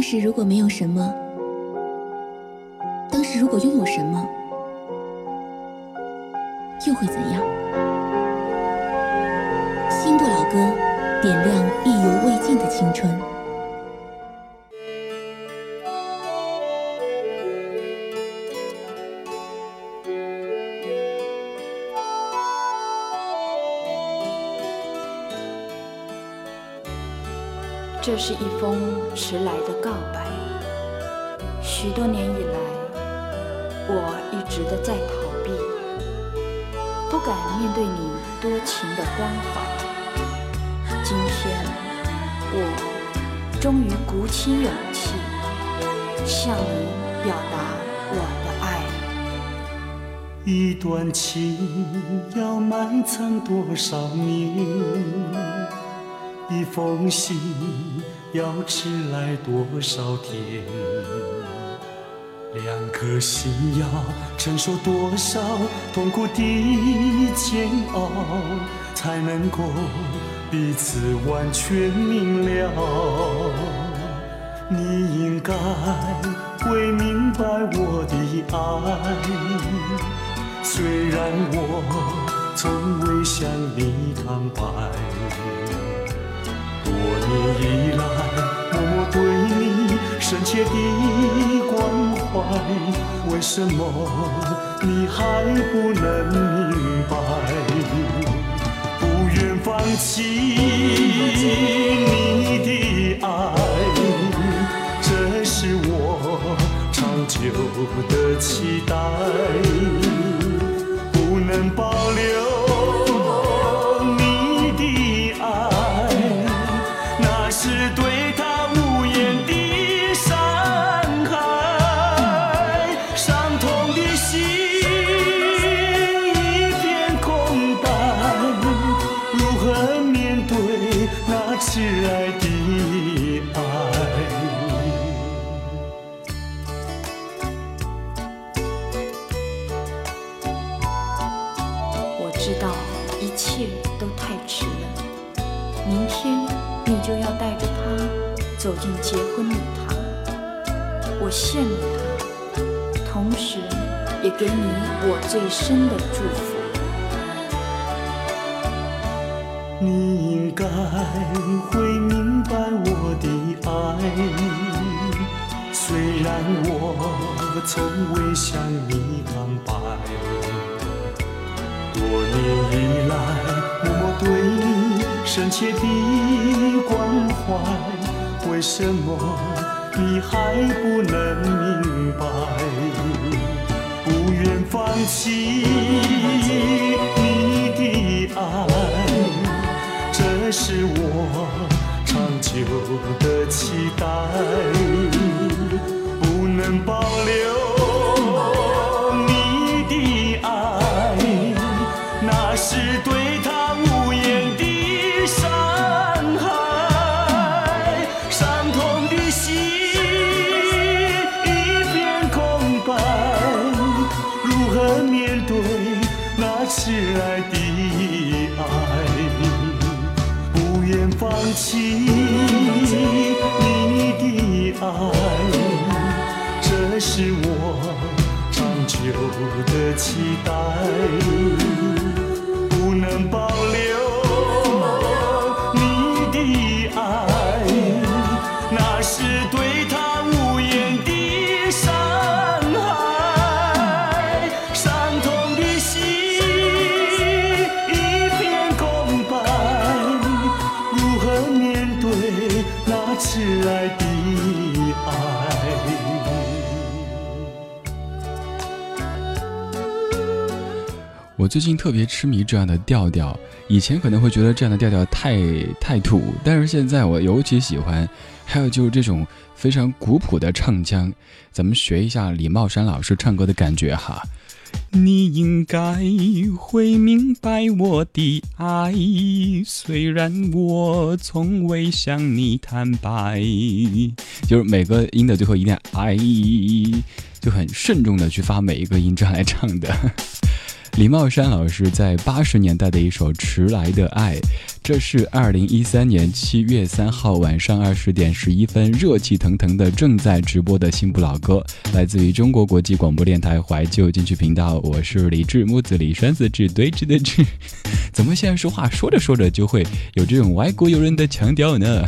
当时如果没有什么，当时如果拥有什么，又会怎样？新不老歌，点亮意犹未尽的青春。是一封迟来的告白。许多年以来，我一直的在逃避，不敢面对你多情的关怀。今天，我终于鼓起勇气，向你表达我的爱。一段情要埋藏多少年？一封信要迟来多少天？两颗心要承受多少痛苦的煎熬，才能够彼此完全明了？你应该会明白我的爱，虽然我从未向你坦白。多年以来，默默对你深切的关怀，为什么你还不能明白？不愿放弃你的爱，这是我长久的期待，不能保留。给你我最深的祝福。你应该会明白我的爱，虽然我从未向你坦白，多年以来默默对你深切的关怀。为什么你还不能明白？不愿有的期待，最近特别痴迷这样的调调，以前可能会觉得这样的调调太太土，但是现在我尤其喜欢。还有就是这种非常古朴的唱腔，咱们学一下李茂山老师唱歌的感觉哈。你应该会明白我的爱，虽然我从未向你坦白。就是每个音的最后一点爱，就很慎重的去发每一个音，这样来唱的。李茂山老师在八十年代的一首《迟来的爱》，这是二零一三年七月三号晚上二十点十一分热气腾腾的正在直播的新不老歌，来自于中国国际广播电台怀旧金曲频道。我是李志，木子李，山子志，对峙的志。怎么现在说话说着说着就会有这种外国友人的腔调呢？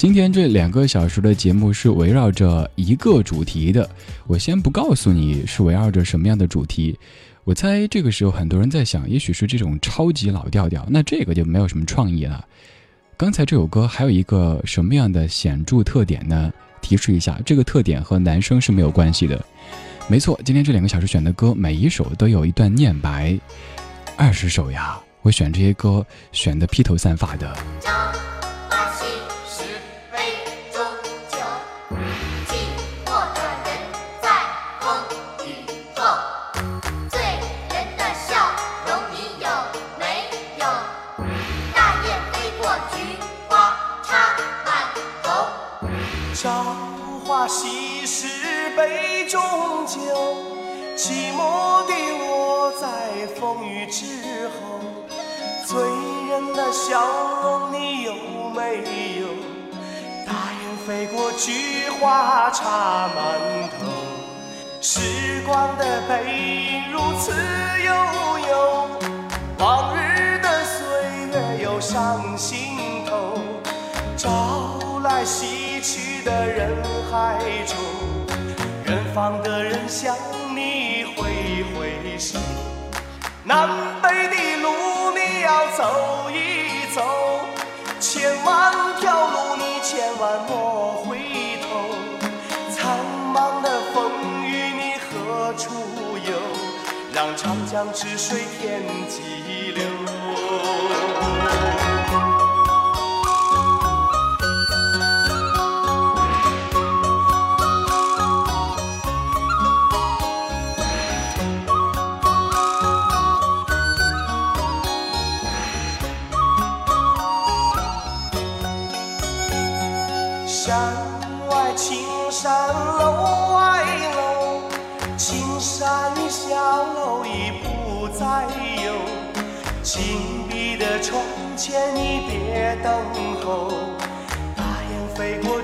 今天这两个小时的节目是围绕着一个主题的，我先不告诉你是围绕着什么样的主题。我猜这个时候很多人在想，也许是这种超级老调调，那这个就没有什么创意了。刚才这首歌还有一个什么样的显著特点呢？提示一下，这个特点和男生是没有关系的。没错，今天这两个小时选的歌，每一首都有一段念白。二十首呀，我选这些歌选的披头散发的。风雨之后，醉人的笑容你有没有？大雁飞过，菊花插满头，时光的背影如此悠悠，往日的岁月又上心头，朝来夕去的人。海中，远方的人向你挥挥手。南北的路你要走一走，千万条路你千万莫回头。苍茫的风雨你何处游？让长江之水天际流。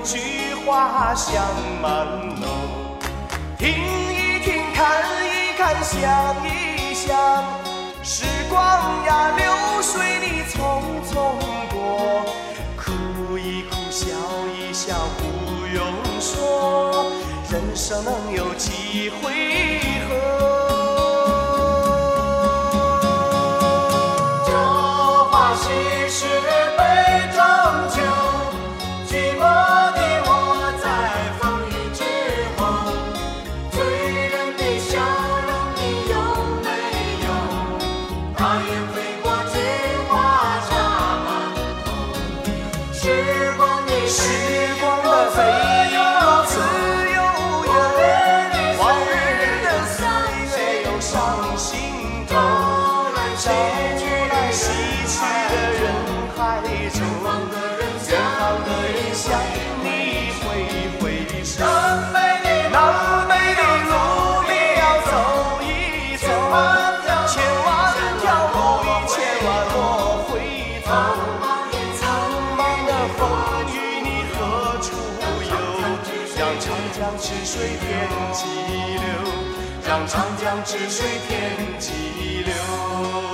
菊花香满楼。听一听，看一看，想一想，时光呀，流水你匆匆过。哭一哭，笑一笑，不用说，人生能有几回天际流，让长江之水天际流。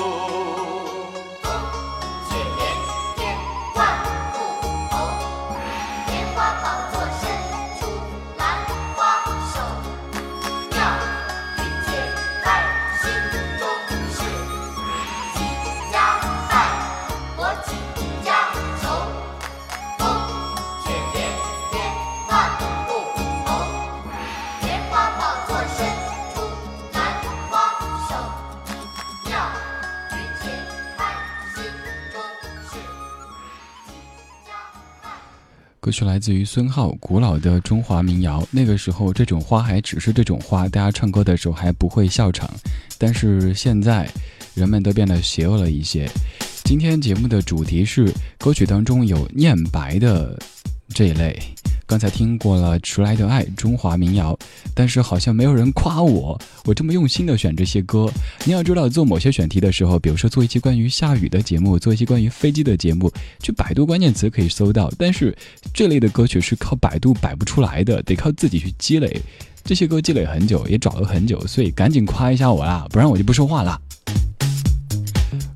是来自于孙浩古老的中华民谣。那个时候，这种花还只是这种花，大家唱歌的时候还不会笑场。但是现在，人们都变得邪恶了一些。今天节目的主题是歌曲当中有念白的这一类。刚才听过了《迟来的爱》中华民谣，但是好像没有人夸我，我这么用心的选这些歌。你要知道，做某些选题的时候，比如说做一期关于下雨的节目，做一期关于飞机的节目，去百度关键词可以搜到，但是这类的歌曲是靠百度摆不出来的，得靠自己去积累。这些歌积累很久，也找了很久，所以赶紧夸一下我啦，不然我就不说话了。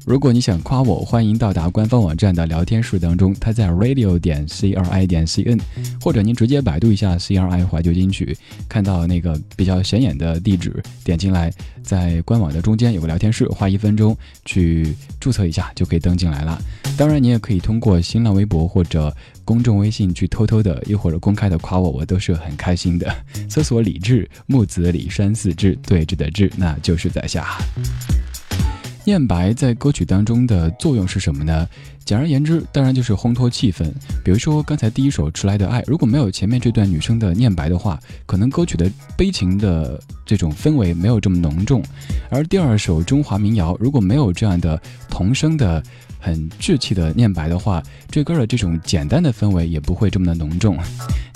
如果你想夸我，欢迎到达官方网站的聊天室当中，它在 radio 点 c r i 点 c n，或者您直接百度一下 c r i 怀旧金曲，看到那个比较显眼的地址，点进来，在官网的中间有个聊天室，花一分钟去注册一下就可以登进来了。当然，你也可以通过新浪微博或者公众微信去偷偷的，又或者公开的夸我，我都是很开心的。搜索李志，木子李山四志对峙的志，那就是在下。念白在歌曲当中的作用是什么呢？简而言之，当然就是烘托气氛。比如说刚才第一首《迟来的爱》，如果没有前面这段女生的念白的话，可能歌曲的悲情的这种氛围没有这么浓重；而第二首《中华民谣》，如果没有这样的童声的很稚气的念白的话，这歌的这种简单的氛围也不会这么的浓重。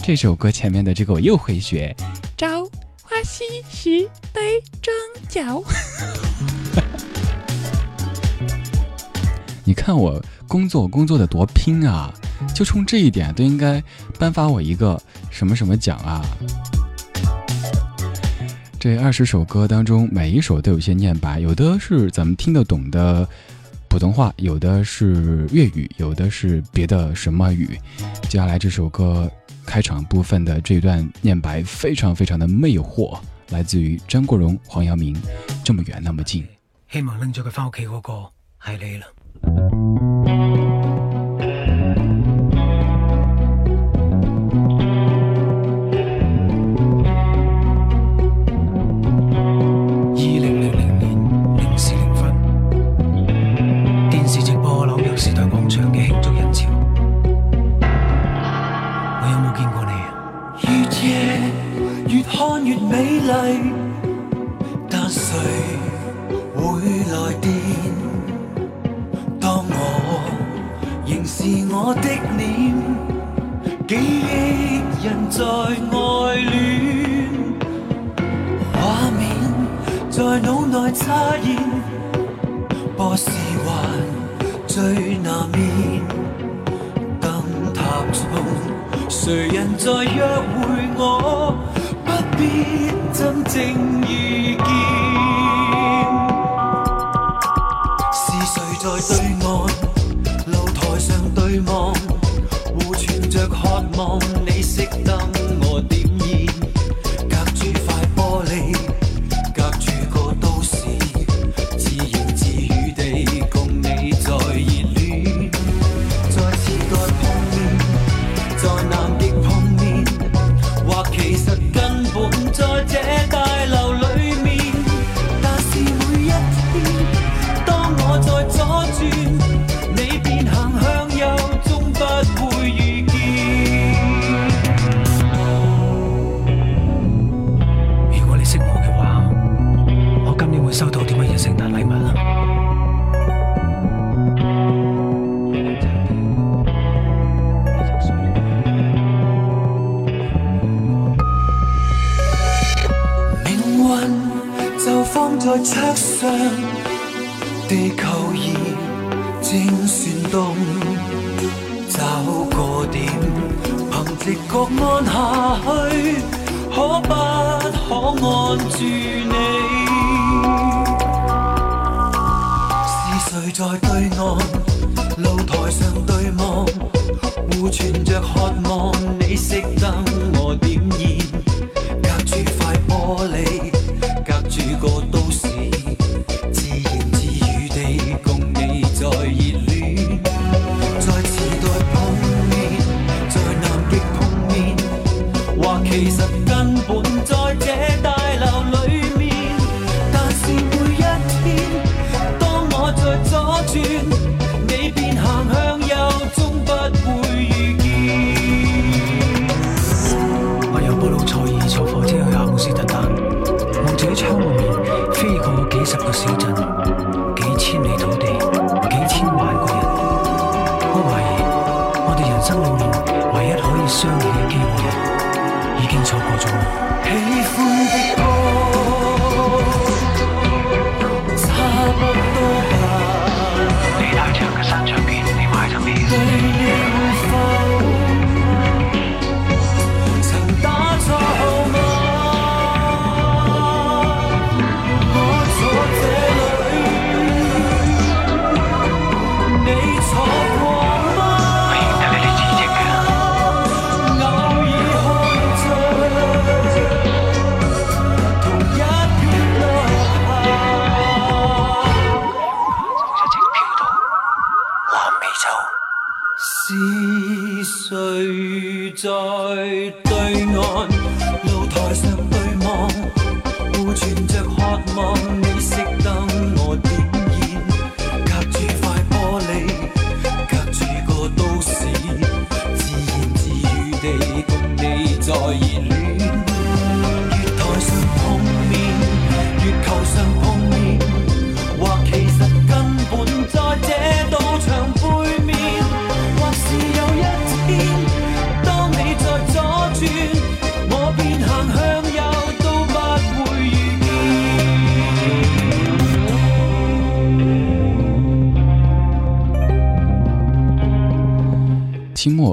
这首歌前面的这个我又会学，朝花夕拾杯中酒。你看我工作工作的多拼啊，就冲这一点都应该颁发我一个什么什么奖啊！这二十首歌当中，每一首都有些念白，有的是咱们听得懂的普通话，有的是粤语，有的是别的什么语。接下来这首歌开场部分的这段念白非常非常的魅惑，来自于张国荣、黄耀明，《这么远那么近》。希望拎咗佢翻屋企嗰个系你啦。Thank you. 我的脸，记忆人在爱恋，画面在脑内出现，何时还最难眠？灯塔中，谁人在约会我？不必真正遇见，是谁在对？聖誕禮物啦？命运就放在桌上，地球儀正旋動，找個點，憑直覺按下去，可不可按住在对岸露台上对望，互存着渴望，你熄灯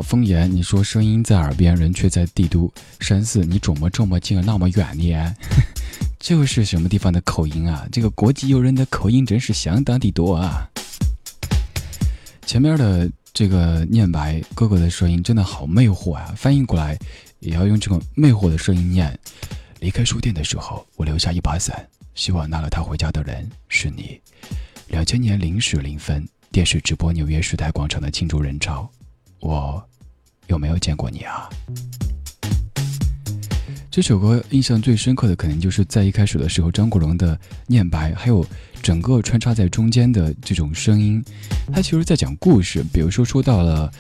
风言，你说声音在耳边，人却在帝都。山寺，你肿么这么近，那么远呢？这 是什么地方的口音啊？这个国际友人的口音真是相当的多啊！前面的这个念白哥哥的声音真的好魅惑啊！翻译过来也要用这种魅惑的声音念。离开书店的时候，我留下一把伞，希望拿了它回家的人是你。两千年零时零分，电视直播纽约时代广场的庆祝人潮。我有没有见过你啊？这首歌印象最深刻的，可能就是在一开始的时候，张国荣的念白，还有整个穿插在中间的这种声音，他其实在讲故事。比如说说到了，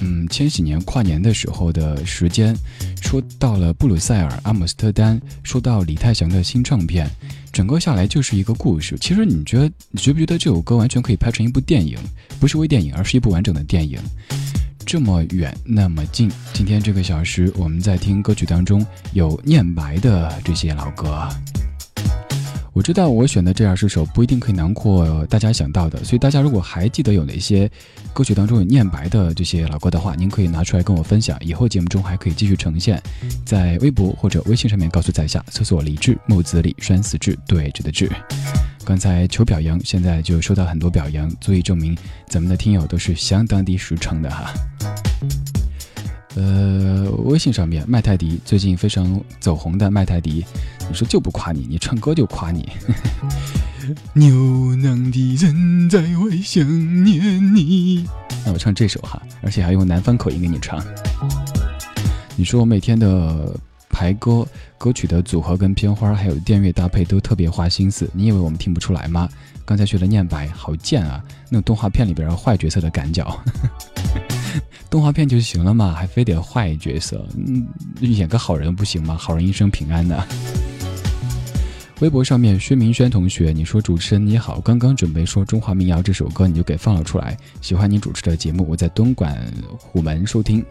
嗯，千禧年跨年的时候的时间，说到了布鲁塞尔、阿姆斯特丹，说到李泰祥的新唱片，整个下来就是一个故事。其实你觉得，你觉不觉得这首歌完全可以拍成一部电影？不是微电影，而是一部完整的电影。这么远那么近，今天这个小时我们在听歌曲当中有念白的这些老歌。我知道我选的这二十首不一定可以囊括大家想到的，所以大家如果还记得有哪些歌曲当中有念白的这些老歌的话，您可以拿出来跟我分享，以后节目中还可以继续呈现，在微博或者微信上面告诉在下，搜索李志木子李山死志对峙的志。刚才求表扬，现在就收到很多表扬，足以证明咱们的听友都是相当的实诚的哈。呃，微信上面麦泰迪最近非常走红的麦泰迪，你说就不夸你，你唱歌就夸你。牛郎的人在外想念你，那我唱这首哈，而且还用南方口音给你唱。你说我每天的。排歌歌曲的组合跟片花还有电乐搭配都特别花心思，你以为我们听不出来吗？刚才学的念白好贱啊，那种动画片里边坏角色的赶脚，动画片就行了嘛，还非得坏角色，嗯，演个好人不行吗？好人一生平安的。微博上面，薛明轩同学，你说主持人你好，刚刚准备说中华民谣这首歌，你就给放了出来。喜欢你主持的节目，我在东莞虎门收听。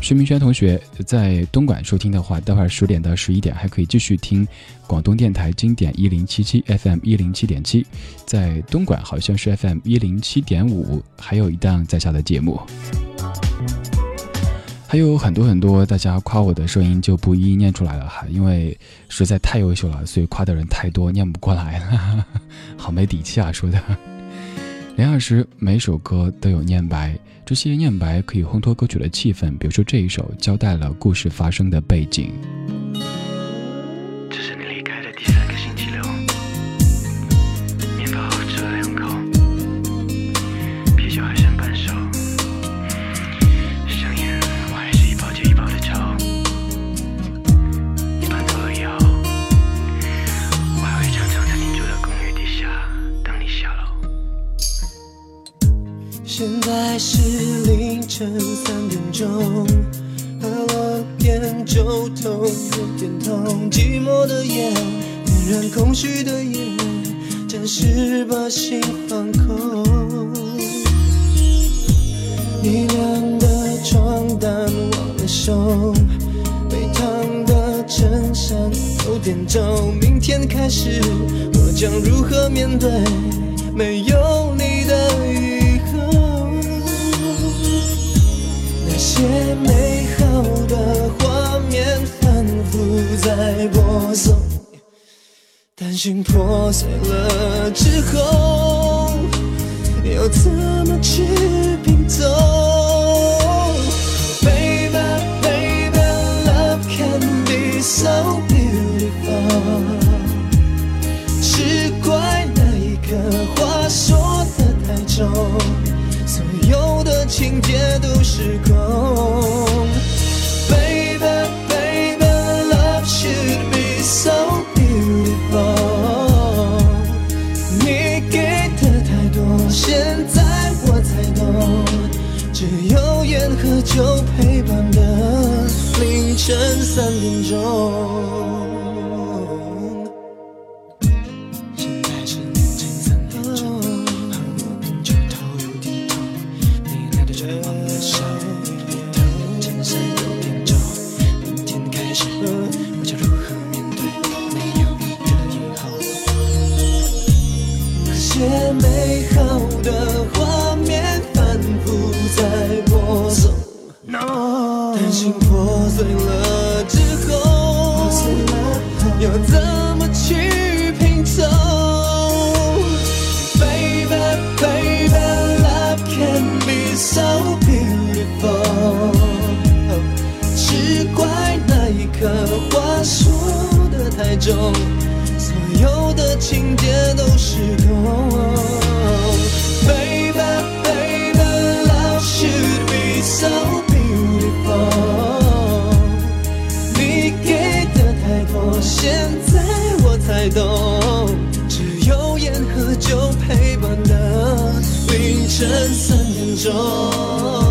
薛明轩同学在东莞收听的话，待会儿十点到十一点还可以继续听广东电台经典一零七七 FM 一零七点七，在东莞好像是 FM 一零七点五，还有一档在下的节目。还有很多很多大家夸我的声音就不一一念出来了哈，因为实在太优秀了，所以夸的人太多，念不过来了，好没底气啊！说的。连二十每首歌都有念白，这些念白可以烘托歌曲的气氛，比如说这一首交代了故事发生的背景。这是你现在是凌晨三点钟，喝了点酒头有点痛，寂寞的夜，点燃空虚的夜，暂时把心放空。你晾的床单忘了收，被烫的衬衫有点皱，明天开始我将如何面对没有你的雨？些美好的画面反复在播送，担心破碎了之后，要怎么去拼凑？Baby, baby, love can be so beautiful。只怪那一刻话说的太重。有的情节都失控 baby baby love should be so beautiful 你给的太多现在我才懂只有烟和酒陪伴的凌晨三点钟中所有的情节都失控 baby baby love should be so beautiful 你给的太多现在我才懂只有烟和酒陪伴的凌晨三点钟。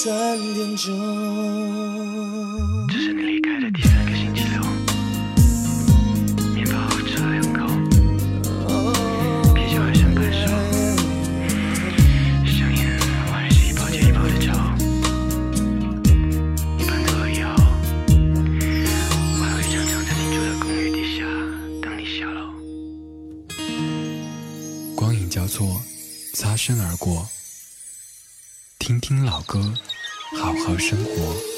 三点钟。这是你离开的第三个星期六，面包吃了两口，啤酒还剩半勺，香烟我还是一包接一包的抽。一般走了以后，我还会常常在你住的公寓底下等你下楼。光影交错，擦身而过。听听老歌。而生活。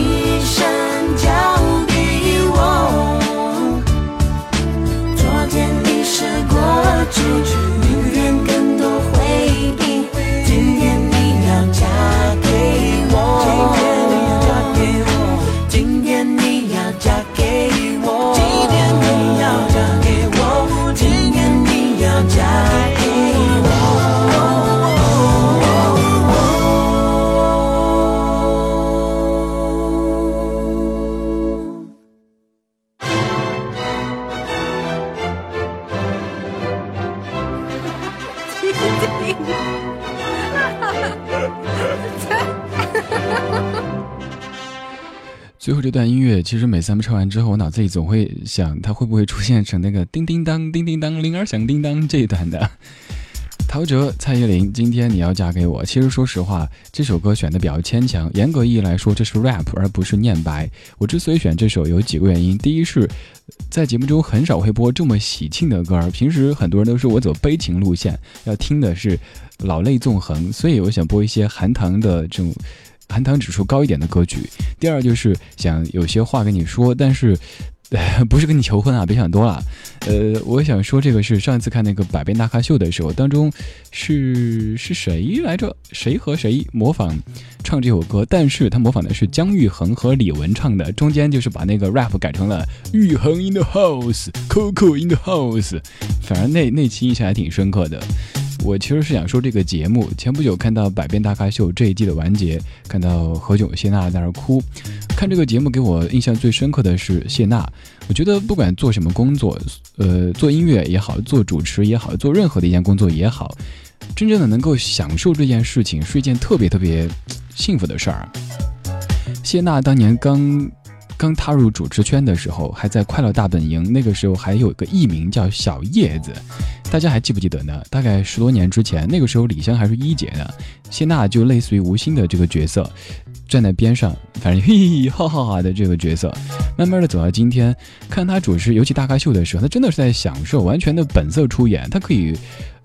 过最后这段音乐，其实每次咱们唱完之后，我脑子里总会想，它会不会出现成那个叮叮当、叮叮当、铃儿响叮当这一段的。陶喆、蔡依林，今天你要嫁给我。其实说实话，这首歌选的比较牵强，严格意义来说，这是 rap 而不是念白。我之所以选这首，有几个原因。第一是，在节目中很少会播这么喜庆的歌儿，平时很多人都说我走悲情路线，要听的是老泪纵横，所以我想播一些含糖的这种。含糖指数高一点的歌曲。第二就是想有些话跟你说，但是。不是跟你求婚啊，别想多了。呃，我想说这个是上一次看那个百变大咖秀的时候，当中是是谁来着？谁和谁模仿唱这首歌？但是他模仿的是姜育恒和李玟唱的，中间就是把那个 rap 改成了玉恒 in the house，Coco in the house。反正那那期印象还挺深刻的。我其实是想说这个节目，前不久看到《百变大咖秀》这一季的完结，看到何炅、谢娜在那儿哭。看这个节目给我印象最深刻的是谢娜。我觉得不管做什么工作，呃，做音乐也好，做主持也好，做任何的一件工作也好，真正的能够享受这件事情，是一件特别特别幸福的事儿。谢娜当年刚。刚踏入主持圈的时候，还在《快乐大本营》，那个时候还有个艺名叫小叶子，大家还记不记得呢？大概十多年之前，那个时候李湘还是一姐呢，谢娜就类似于吴昕的这个角色，站在边上，反正嘿嘿哈哈哈的这个角色，慢慢的走到今天，看她主持尤其大咖秀的时候，她真的是在享受，完全的本色出演，她可以，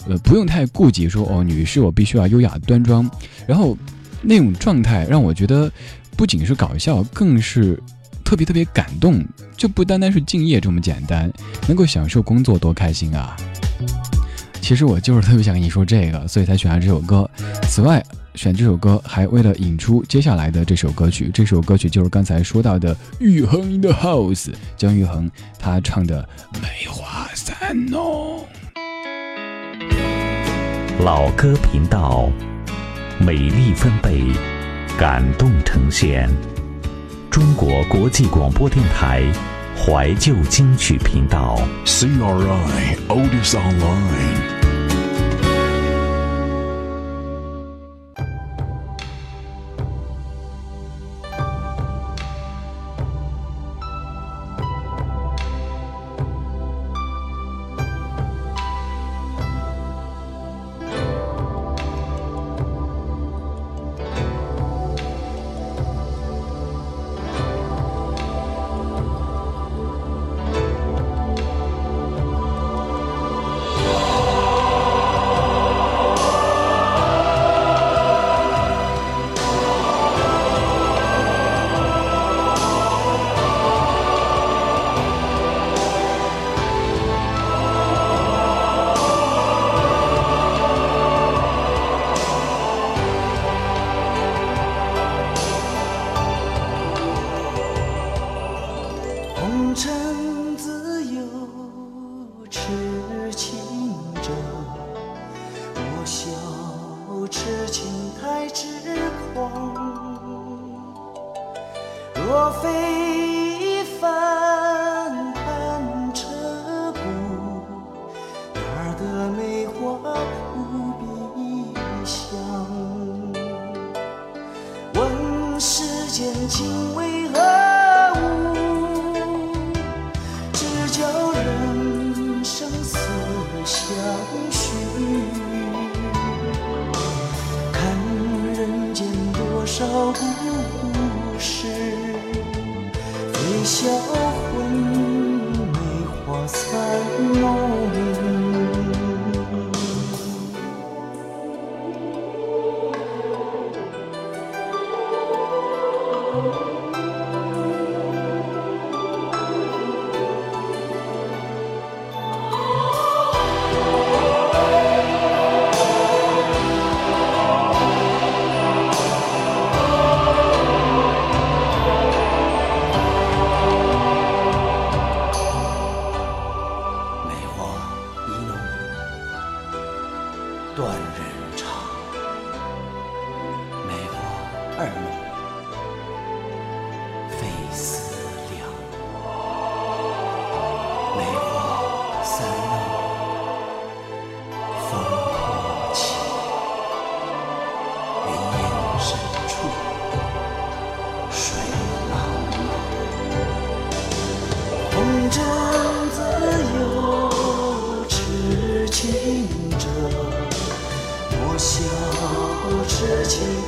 呃，不用太顾及说哦，女士我必须要优雅端庄，然后那种状态让我觉得不仅是搞笑，更是。特别特别感动，就不单单是敬业这么简单，能够享受工作多开心啊！其实我就是特别想跟你说这个，所以才选了这首歌。此外，选这首歌还为了引出接下来的这首歌曲，这首歌曲就是刚才说到的玉恒的 House，姜育恒他唱的《梅花三弄》。老歌频道，美丽分贝，感动呈现。中国国际广播电台怀旧金曲频道，CRI Oldies Online。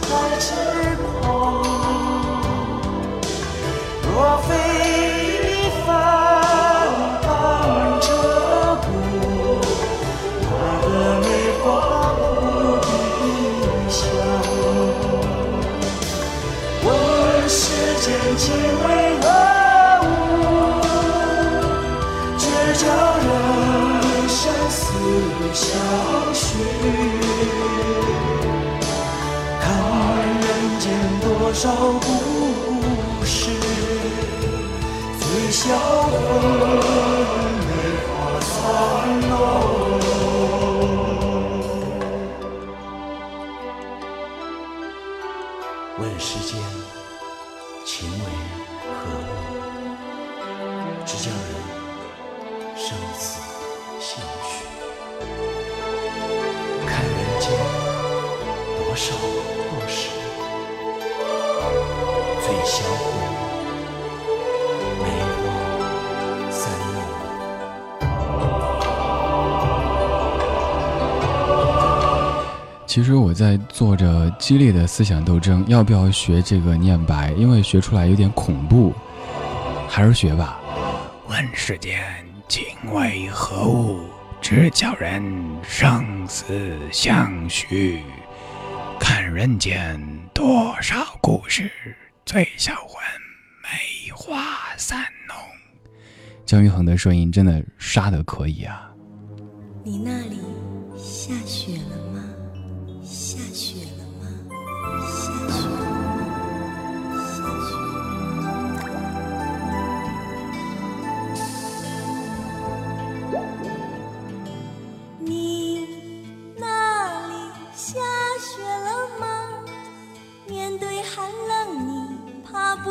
太痴狂。若非你翻帮这骨，哪个梅花不必香？问世间情为何物？只叫人生死相多少故事，最销魂，梅花三弄。其实我在做着激烈的思想斗争，要不要学这个念白？因为学出来有点恐怖，还是学吧。问世间情为何物？直叫人生死相许。看人间多少故事，醉销魂，梅花三弄。姜育恒的声音真的杀的可以啊！你那里下雪了对寒冷，你怕不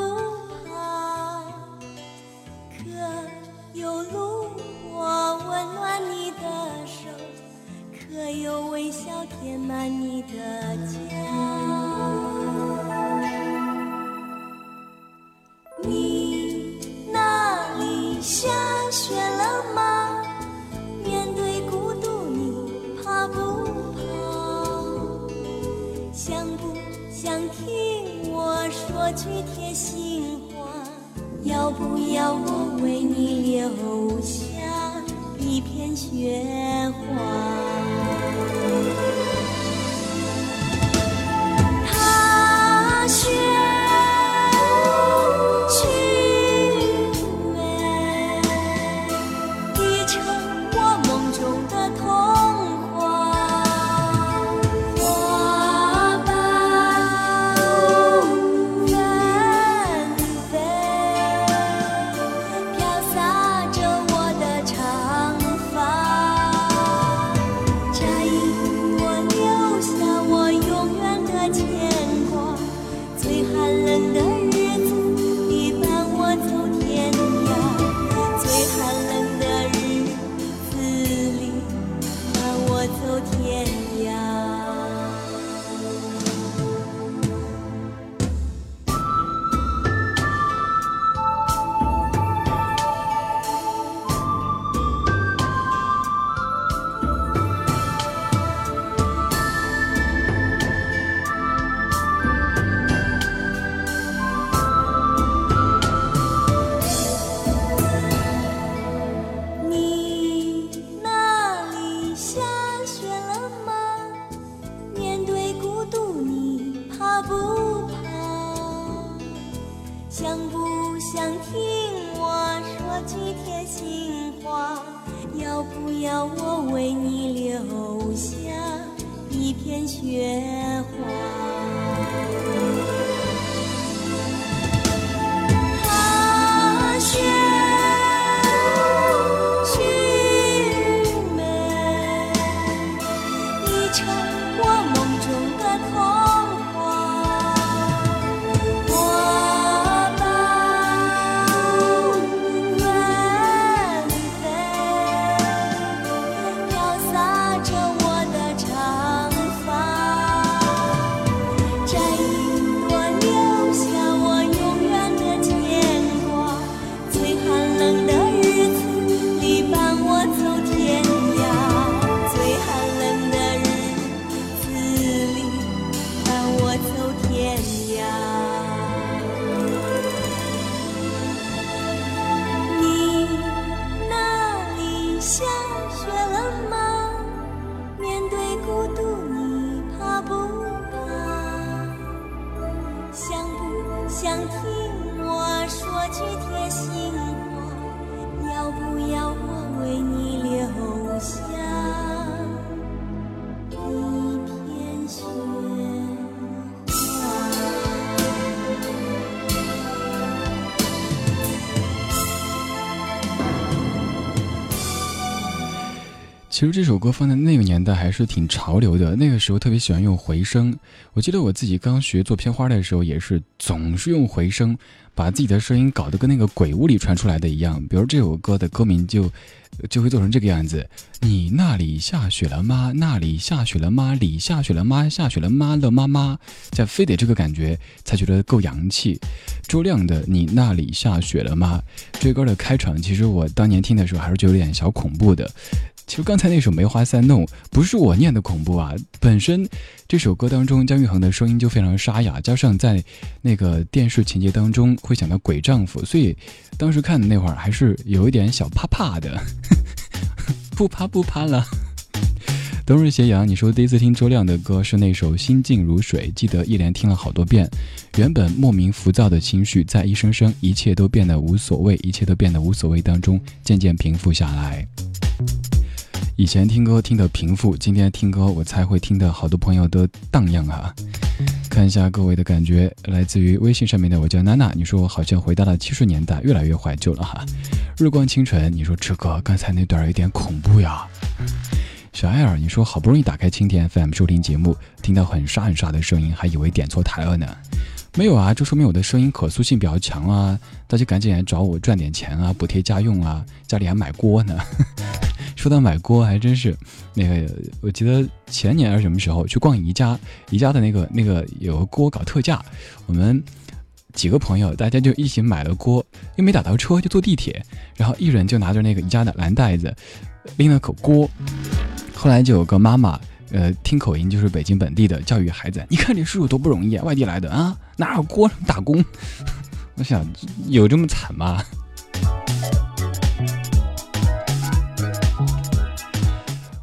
怕？可有炉火温暖你的手？可有微笑填满你的家？你那里下雪了吗？句贴心话？要不要我为你留下一片雪花？其实这首歌放在那个年代还是挺潮流的，那个时候特别喜欢用回声。我记得我自己刚学做片花的时候，也是总是用回声，把自己的声音搞得跟那个鬼屋里传出来的一样。比如这首歌的歌名就就会做成这个样子：你那里下雪了吗？那里下雪了吗？里下雪了吗？下雪了吗？乐妈妈，在非得这个感觉才觉得够洋气。周亮的《你那里下雪了吗》这歌的开场，其实我当年听的时候还是觉得有点小恐怖的。其实刚才那首《梅花三弄》不是我念的恐怖啊，本身这首歌当中姜育恒的声音就非常沙哑，加上在那个电视情节当中会想到鬼丈夫，所以当时看的那会儿还是有一点小怕怕的，不怕不怕了。冬日斜阳，你说第一次听周亮的歌是那首《心静如水》，记得一连听了好多遍。原本莫名浮躁的情绪，在一声声“一切都变得无所谓，一切都变得无所谓”当中，渐渐平复下来。以前听歌听得平复，今天听歌我才会听得好多朋友都荡漾啊！看一下各位的感觉，来自于微信上面的我叫娜娜，你说我好像回到了七十年代，越来越怀旧了哈。日光清晨，你说这个刚才那段有点恐怖呀。小艾尔，你说好不容易打开蜻蜓 FM 收听节目，听到很沙很沙的声音，还以为点错台了呢。没有啊，就说明我的声音可塑性比较强啊！大家赶紧来找我赚点钱啊，补贴家用啊，家里还买锅呢。说到买锅，还真是，那个我记得前年还是什么时候去逛宜家，宜家的那个那个有个锅搞特价，我们几个朋友大家就一起买了锅，又没打到车就坐地铁，然后一人就拿着那个宜家的蓝袋子，拎了口锅，后来就有个妈妈。呃，听口音就是北京本地的，教育孩子。你看这叔叔多不容易啊，外地来的啊，哪有锅打工？我想有这么惨吗？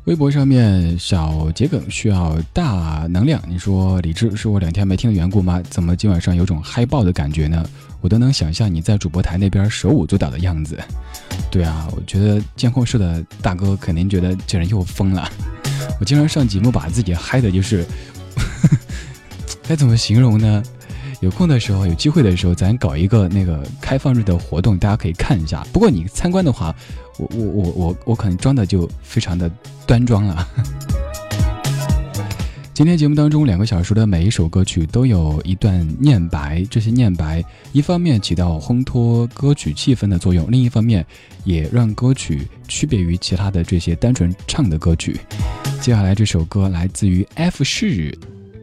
微博上面小桔梗需要大能量。你说李智是我两天没听的缘故吗？怎么今晚上有种嗨爆的感觉呢？我都能想象你在主播台那边手舞足蹈的样子。对啊，我觉得监控室的大哥肯定觉得这人又疯了。我经常上节目把自己嗨的，就是 该怎么形容呢？有空的时候，有机会的时候，咱搞一个那个开放日的活动，大家可以看一下。不过你参观的话，我我我我我可能装的就非常的端庄了。今天节目当中，两个小时的每一首歌曲都有一段念白，这些念白一方面起到烘托歌曲气氛的作用，另一方面也让歌曲区别于其他的这些单纯唱的歌曲。接下来这首歌来自于 F 市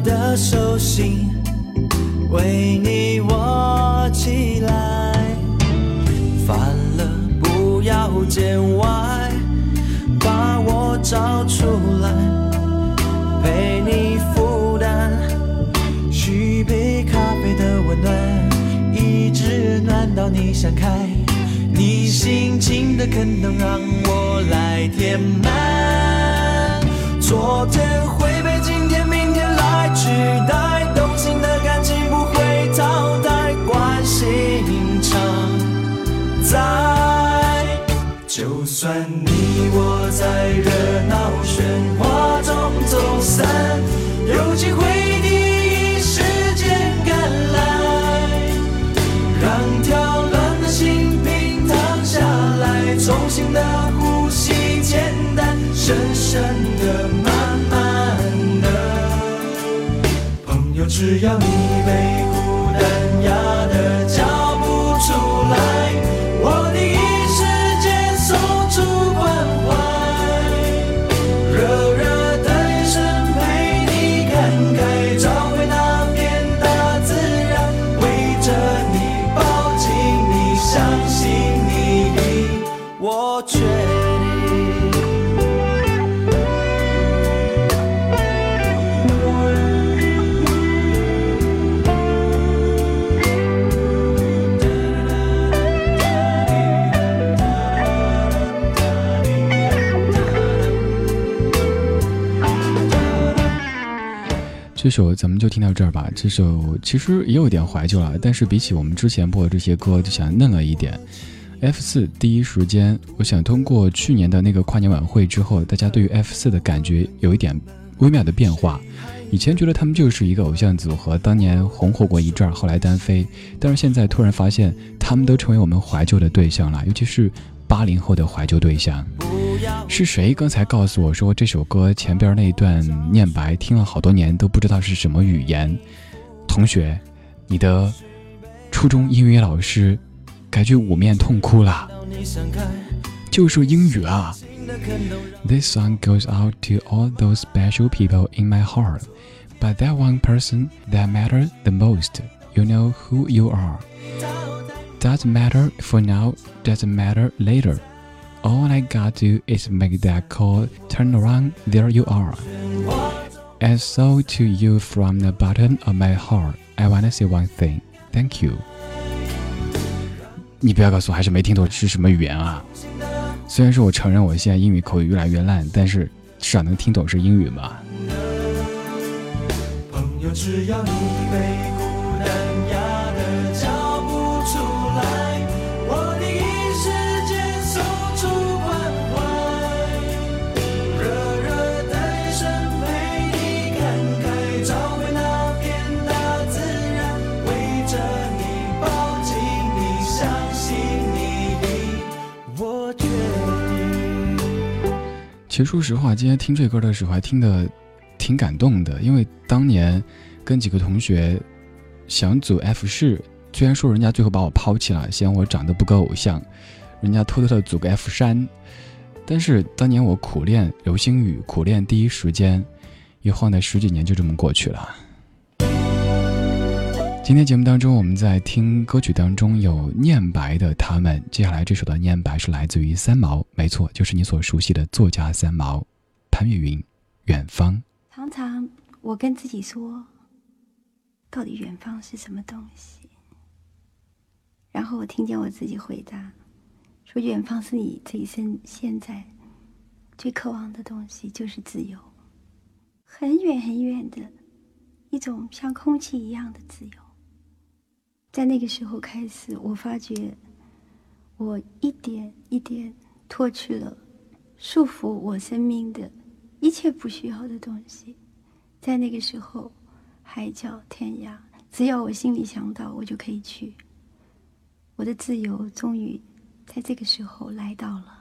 的手心，为你握起来。烦了不要见外，把我找出来，陪你负担，续杯咖啡的温暖，一直暖到你想开。你心情的坑能让我来填满。昨天。在。就算你我在热闹喧哗中走散，有机会第一时间赶来，让跳乱的心平躺下来，重新的呼吸，简单、深深的、慢慢的。朋友，只要你这首咱们就听到这儿吧。这首其实也有点怀旧了，但是比起我们之前播的这些歌，就想嫩了一点。F 四第一时间，我想通过去年的那个跨年晚会之后，大家对于 F 四的感觉有一点微妙的变化。以前觉得他们就是一个偶像组合，当年红火过一阵儿，后来单飞。但是现在突然发现，他们都成为我们怀旧的对象了，尤其是八零后的怀旧对象。是谁刚才告诉我说这首歌前边那一段念白听了好多年都不知道是什么语言？同学，你的初中英语老师该去捂面痛哭啦，就说英语啊。This song goes out to all those special people in my heart, but that one person that matters the most, you know who you are. Doesn't matter for now, doesn't matter later. All I got to is make that call, turn around, there you are. And so to you from the bottom of my heart, I wanna say one thing, thank you. 你不要告诉我还是没听懂是什么语言啊？虽然说我承认我现在英语口语越来越烂，但是至少能听懂是英语嘛。朋友，只要你被 其实说实话，今天听这歌的时候还听的挺感动的，因为当年跟几个同学想组 F 四，虽然说人家最后把我抛弃了，嫌我长得不够偶像，人家偷偷的组个 F 三，但是当年我苦练流星雨，苦练第一时间，一晃的十几年就这么过去了。今天节目当中，我们在听歌曲当中有念白的他们，接下来这首的念白是来自于三毛，没错，就是你所熟悉的作家三毛，潘越云，《远方》。常常我跟自己说，到底远方是什么东西？然后我听见我自己回答，说远方是你这一生现在最渴望的东西，就是自由，很远很远的一种像空气一样的自由。在那个时候开始，我发觉我一点一点脱去了束缚我生命的一切不需要的东西。在那个时候，海角天涯，只要我心里想到，我就可以去。我的自由终于在这个时候来到了。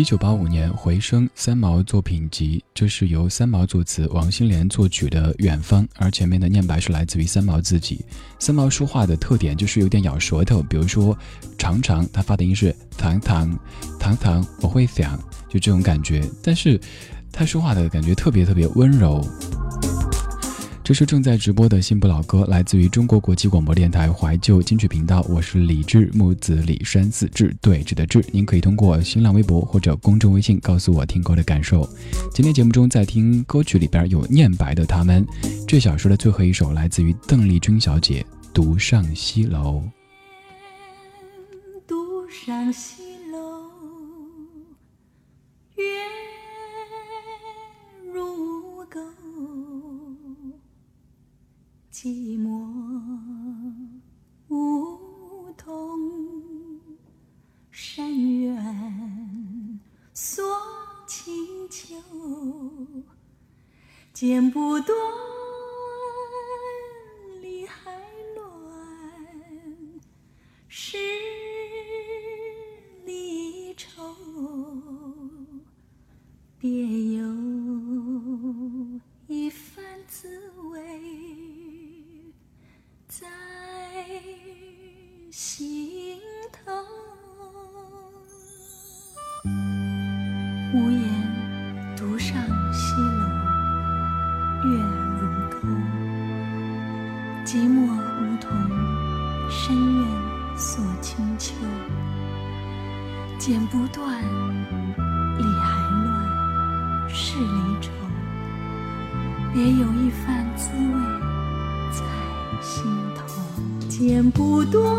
一九八五年，回声三毛作品集，这是由三毛作词、王心莲作曲的《远方》，而前面的念白是来自于三毛自己。三毛说话的特点就是有点咬舌头，比如说“常常”，他发的音是“糖糖糖糖”，我会想，就这种感觉。但是他说话的感觉特别特别温柔。这是正在直播的新不老歌，来自于中国国际广播电台怀旧金曲频道。我是李志，木子李山寺志，对峙的志。您可以通过新浪微博或者公众微信告诉我听歌的感受。今天节目中在听歌曲里边有念白的他们，这小说的最后一首来自于邓丽君小姐，《独上西楼》。独上西寂寞梧桐山远锁清秋，剪不断，理还乱。是离愁，别有一番心头。无言独上西楼，月如钩。寂寞梧桐，深院锁清秋。剪不断，理还乱，是离愁。别有一番剪不断，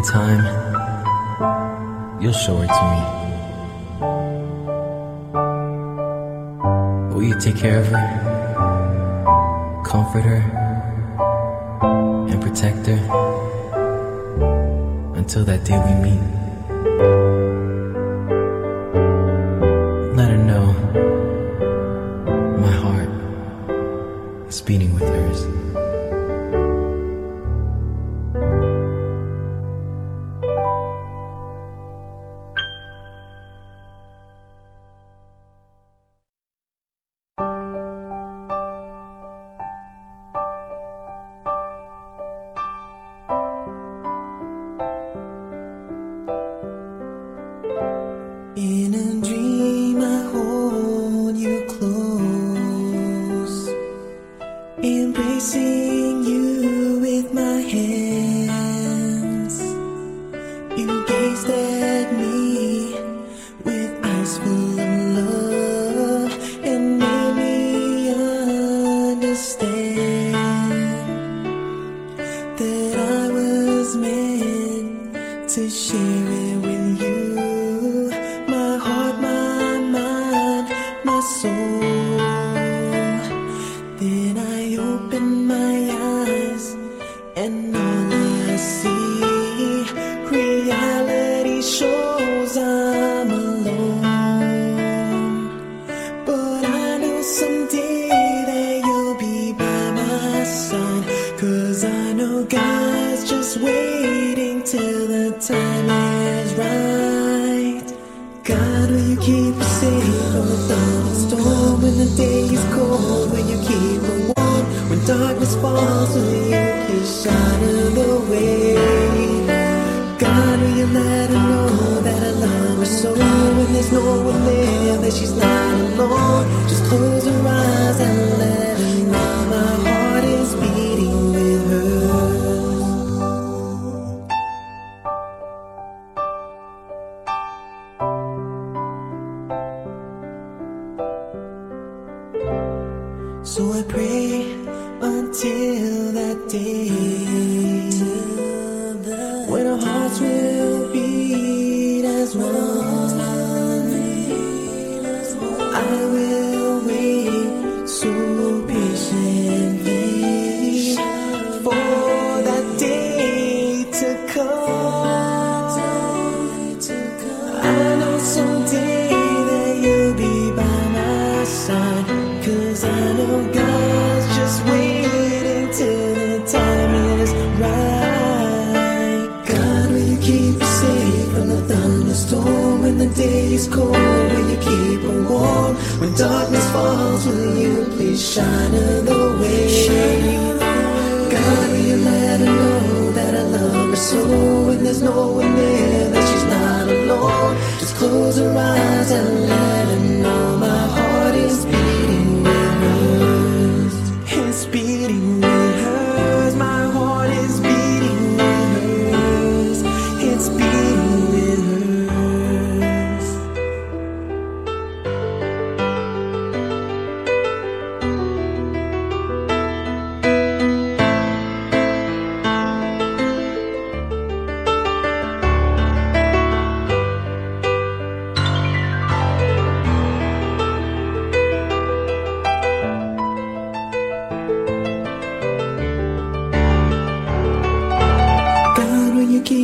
in time, you'll show her to me. Will you take care of her? Comfort her? And protect her? until that day we meet.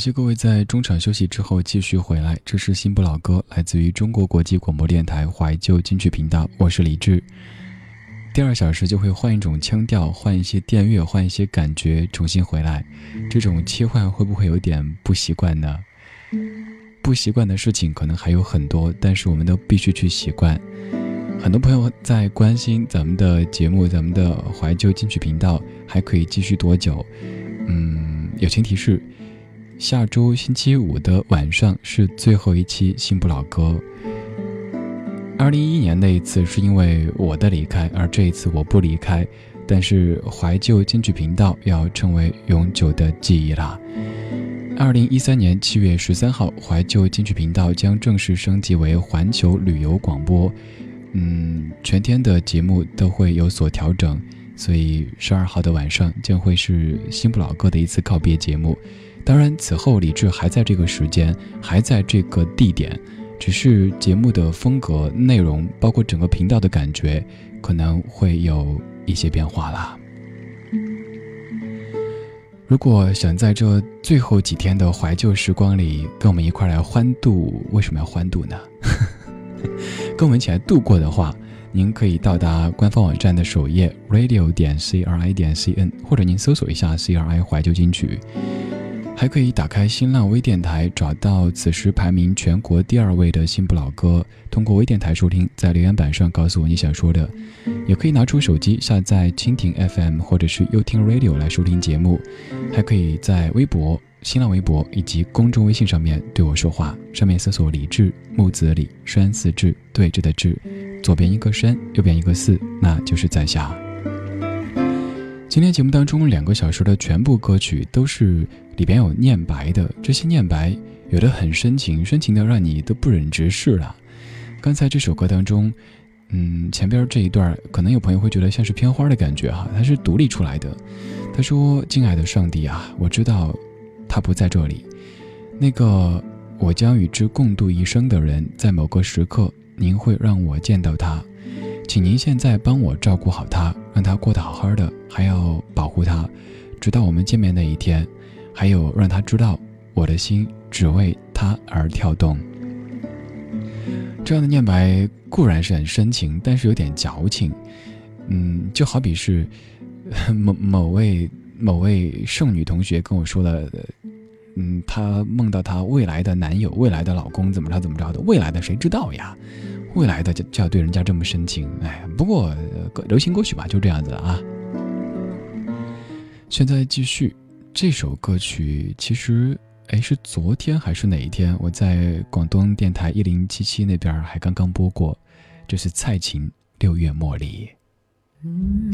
感谢各位在中场休息之后继续回来，这是新不老歌，来自于中国国际广播电台怀旧金曲频道，我是李志。第二小时就会换一种腔调，换一些电乐，换一些感觉，重新回来。这种切换会不会有点不习惯呢？不习惯的事情可能还有很多，但是我们都必须去习惯。很多朋友在关心咱们的节目，咱们的怀旧金曲频道还可以继续多久？嗯，友情提示：下周星期五的晚上是最后一期新不老歌。二零一一年那一次是因为我的离开，而这一次我不离开，但是怀旧金曲频道要成为永久的记忆啦。二零一三年七月十三号，怀旧金曲频道将正式升级为环球旅游广播，嗯，全天的节目都会有所调整，所以十二号的晚上将会是新不老歌的一次告别节目。当然，此后李志还在这个时间，还在这个地点，只是节目的风格、内容，包括整个频道的感觉，可能会有一些变化啦。如果想在这最后几天的怀旧时光里跟我们一块来欢度，为什么要欢度呢？跟我们一起来度过的话，您可以到达官方网站的首页 radio 点 c r i 点 c n，或者您搜索一下 c r i 怀旧金曲。还可以打开新浪微电台，找到此时排名全国第二位的新不老歌，通过微电台收听，在留言板上告诉我你想说的。也可以拿出手机下载蜻蜓 FM 或者是优听 Radio 来收听节目，还可以在微博新浪微博以及公众微信上面对我说话，上面搜索“李志木子李山四志对峙的志，左边一个山，右边一个寺，那就是在下。今天节目当中两个小时的全部歌曲都是里边有念白的，这些念白有的很深情，深情的让你都不忍直视了。刚才这首歌当中，嗯，前边这一段可能有朋友会觉得像是片花的感觉哈，它是独立出来的。他说：“敬爱的上帝啊，我知道他不在这里，那个我将与之共度一生的人，在某个时刻您会让我见到他。”请您现在帮我照顾好他，让他过得好好的，还要保护他，直到我们见面那一天。还有让他知道，我的心只为他而跳动。这样的念白固然是很深情，但是有点矫情。嗯，就好比是 某某位某位剩女同学跟我说了，嗯，她梦到她未来的男友、未来的老公怎么着怎么着的，未来的谁知道呀？未来的就就要对人家这么深情，哎，不过歌流行歌曲吧，就这样子啊。现在继续这首歌曲，其实哎是昨天还是哪一天？我在广东电台一零七七那边还刚刚播过，就是蔡琴《六月茉莉》。嗯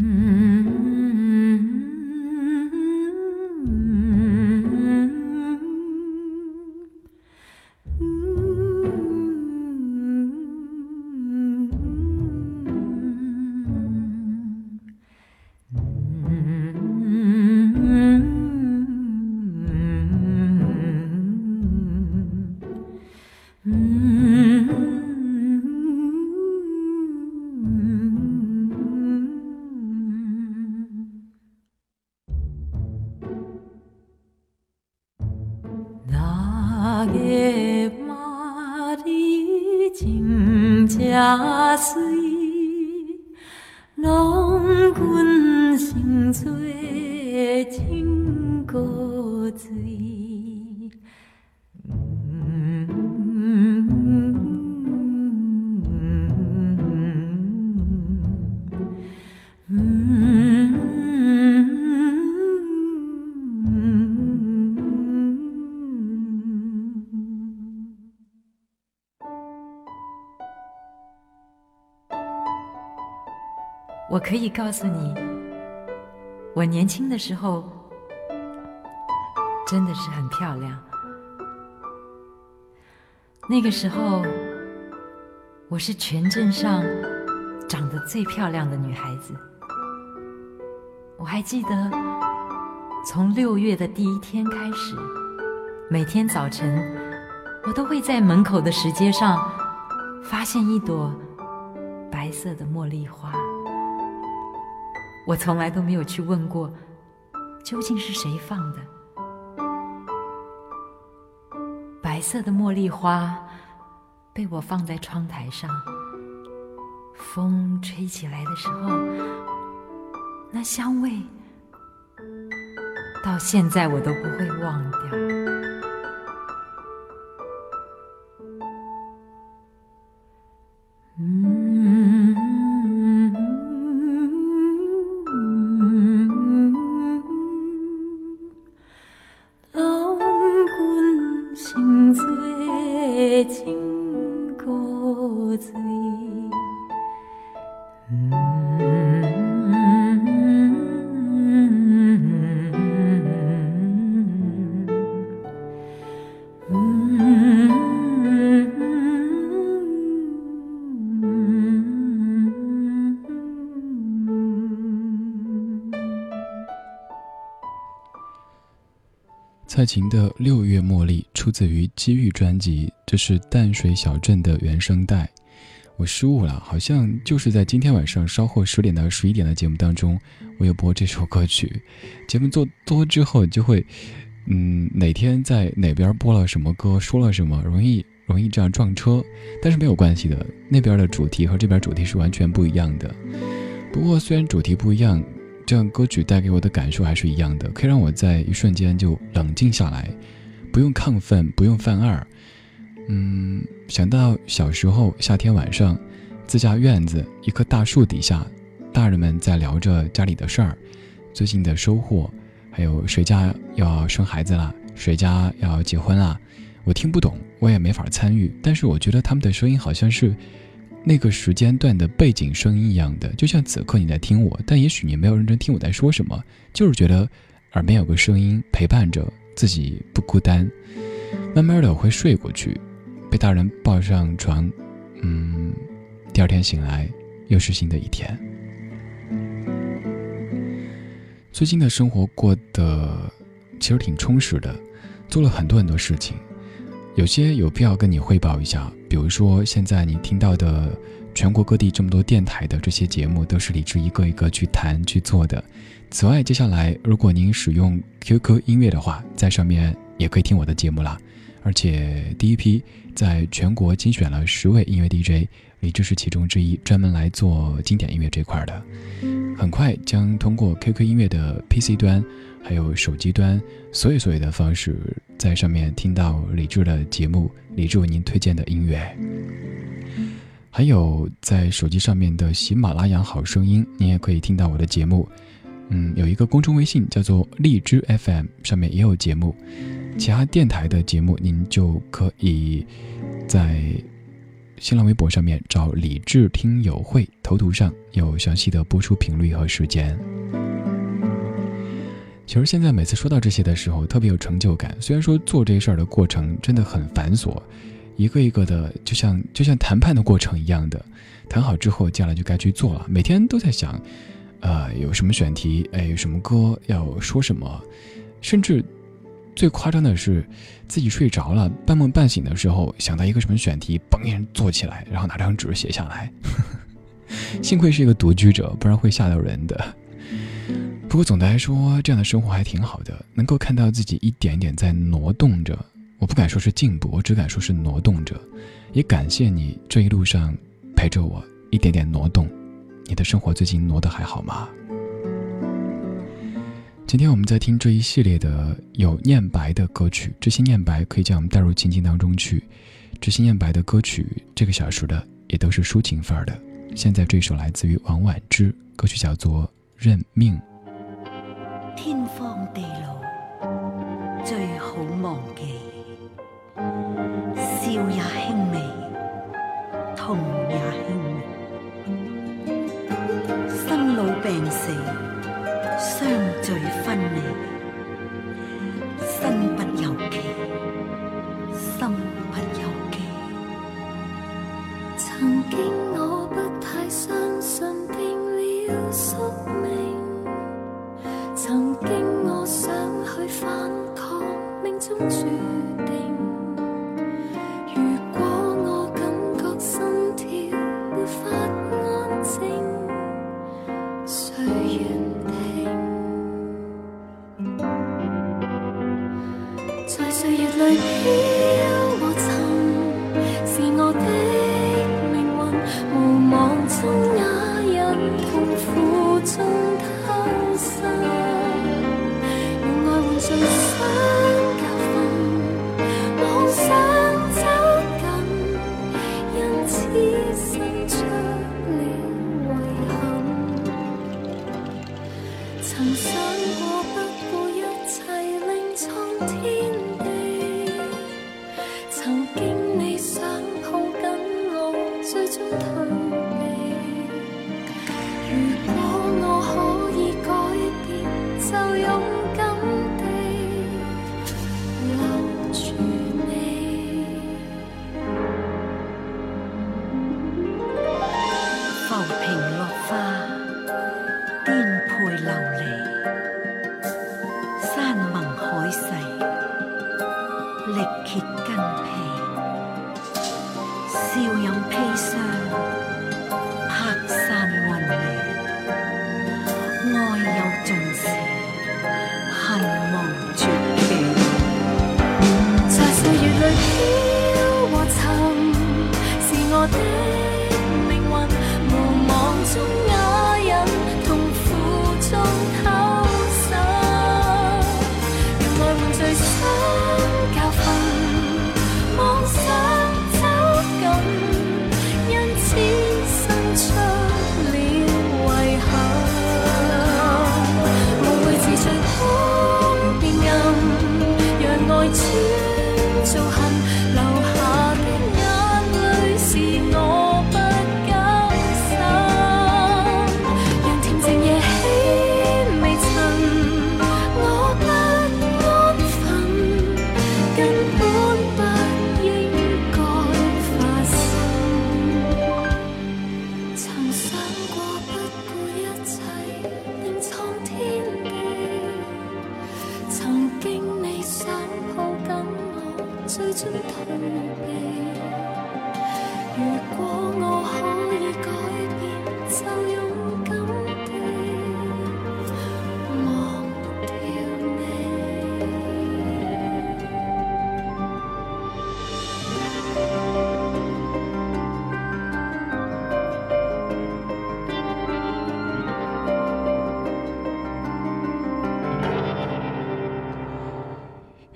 可以告诉你，我年轻的时候真的是很漂亮。那个时候，我是全镇上长得最漂亮的女孩子。我还记得，从六月的第一天开始，每天早晨，我都会在门口的石阶上发现一朵白色的茉莉花。我从来都没有去问过，究竟是谁放的。白色的茉莉花被我放在窗台上，风吹起来的时候，那香味到现在我都不会忘掉。蔡琴的《六月茉莉》出自于《机遇》专辑，这是淡水小镇的原声带。我失误了，好像就是在今天晚上稍后十点到十一点的节目当中，我有播这首歌曲。节目做多之后，就会，嗯，哪天在哪边播了什么歌，说了什么，容易容易这样撞车。但是没有关系的，那边的主题和这边主题是完全不一样的。不过虽然主题不一样。这样歌曲带给我的感受还是一样的，可以让我在一瞬间就冷静下来，不用亢奋，不用犯二。嗯，想到小时候夏天晚上，自家院子一棵大树底下，大人们在聊着家里的事儿，最近的收获，还有谁家要生孩子了，谁家要结婚啦。我听不懂，我也没法参与，但是我觉得他们的声音好像是那个时间段的背景声音一样的，就像此刻你在听我，但也许你没有认真听我在说什么，就是觉得耳边有个声音陪伴着自己，不孤单。慢慢的我会睡过去，被大人抱上床，嗯，第二天醒来又是新的一天。最近的生活过得其实挺充实的，做了很多很多事情。有些有必要跟你汇报一下，比如说现在你听到的全国各地这么多电台的这些节目，都是李志一个一个去谈去做的。此外，接下来如果您使用 QQ 音乐的话，在上面也可以听我的节目啦。而且第一批在全国精选了十位音乐 DJ，李志是其中之一，专门来做经典音乐这块的。很快将通过 QQ 音乐的 PC 端。还有手机端，所有所有的方式，在上面听到李志的节目，李志为您推荐的音乐。还有在手机上面的喜马拉雅好声音，您也可以听到我的节目。嗯，有一个公众微信叫做荔枝 FM，上面也有节目。其他电台的节目，您就可以在新浪微博上面找李智听友会，头图上有详细的播出频率和时间。其实现在每次说到这些的时候，特别有成就感。虽然说做这事儿的过程真的很繁琐，一个一个的，就像就像谈判的过程一样的，谈好之后，接下来就该去做了。每天都在想，呃，有什么选题，哎，有什么歌要说什么，甚至最夸张的是，自己睡着了，半梦半醒的时候，想到一个什么选题，嘣一声坐起来，然后拿张纸写下来。幸亏是一个独居者，不然会吓到人的。不过总的来说，这样的生活还挺好的，能够看到自己一点点在挪动着。我不敢说是进步，我只敢说是挪动着。也感谢你这一路上陪着我一点点挪动。你的生活最近挪得还好吗？今天我们在听这一系列的有念白的歌曲，这些念白可以将我们带入情境当中去。这些念白的歌曲，这个小时的也都是抒情范儿的。现在这首来自于王菀之，歌曲叫做《认命》。天荒地老，最好忘记。笑也轻微，痛也轻微。生老病死，最分明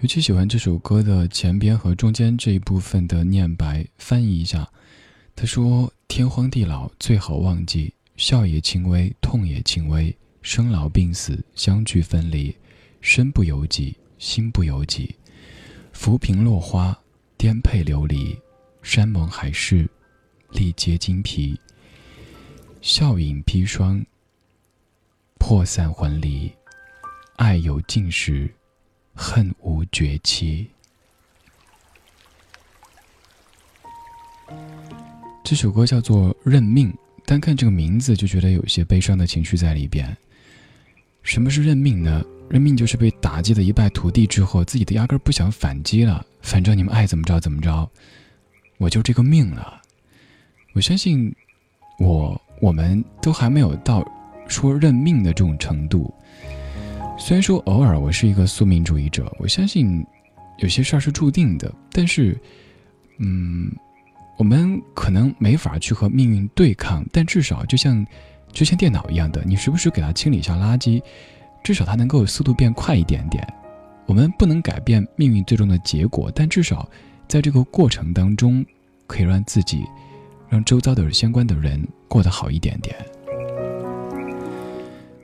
尤其喜欢这首歌的前边和中间这一部分的念白，翻译一下。他说：“天荒地老最好忘记，笑也轻微，痛也轻微，生老病死相聚分离，身不由己，心不由己。浮萍落花，颠沛流离，山盟海誓，历劫精疲。笑影砒霜，破散魂离，爱有尽时。”恨无绝期。这首歌叫做《认命》，单看这个名字就觉得有些悲伤的情绪在里边。什么是认命呢？认命就是被打击的一败涂地之后，自己都压根不想反击了，反正你们爱怎么着怎么着，我就这个命了。我相信，我我们都还没有到说认命的这种程度。虽然说偶尔我是一个宿命主义者，我相信有些事儿是注定的，但是，嗯，我们可能没法去和命运对抗，但至少就像就像电脑一样的，你时不时给它清理一下垃圾，至少它能够速度变快一点点。我们不能改变命运最终的结果，但至少在这个过程当中，可以让自己、让周遭的相关的人过得好一点点。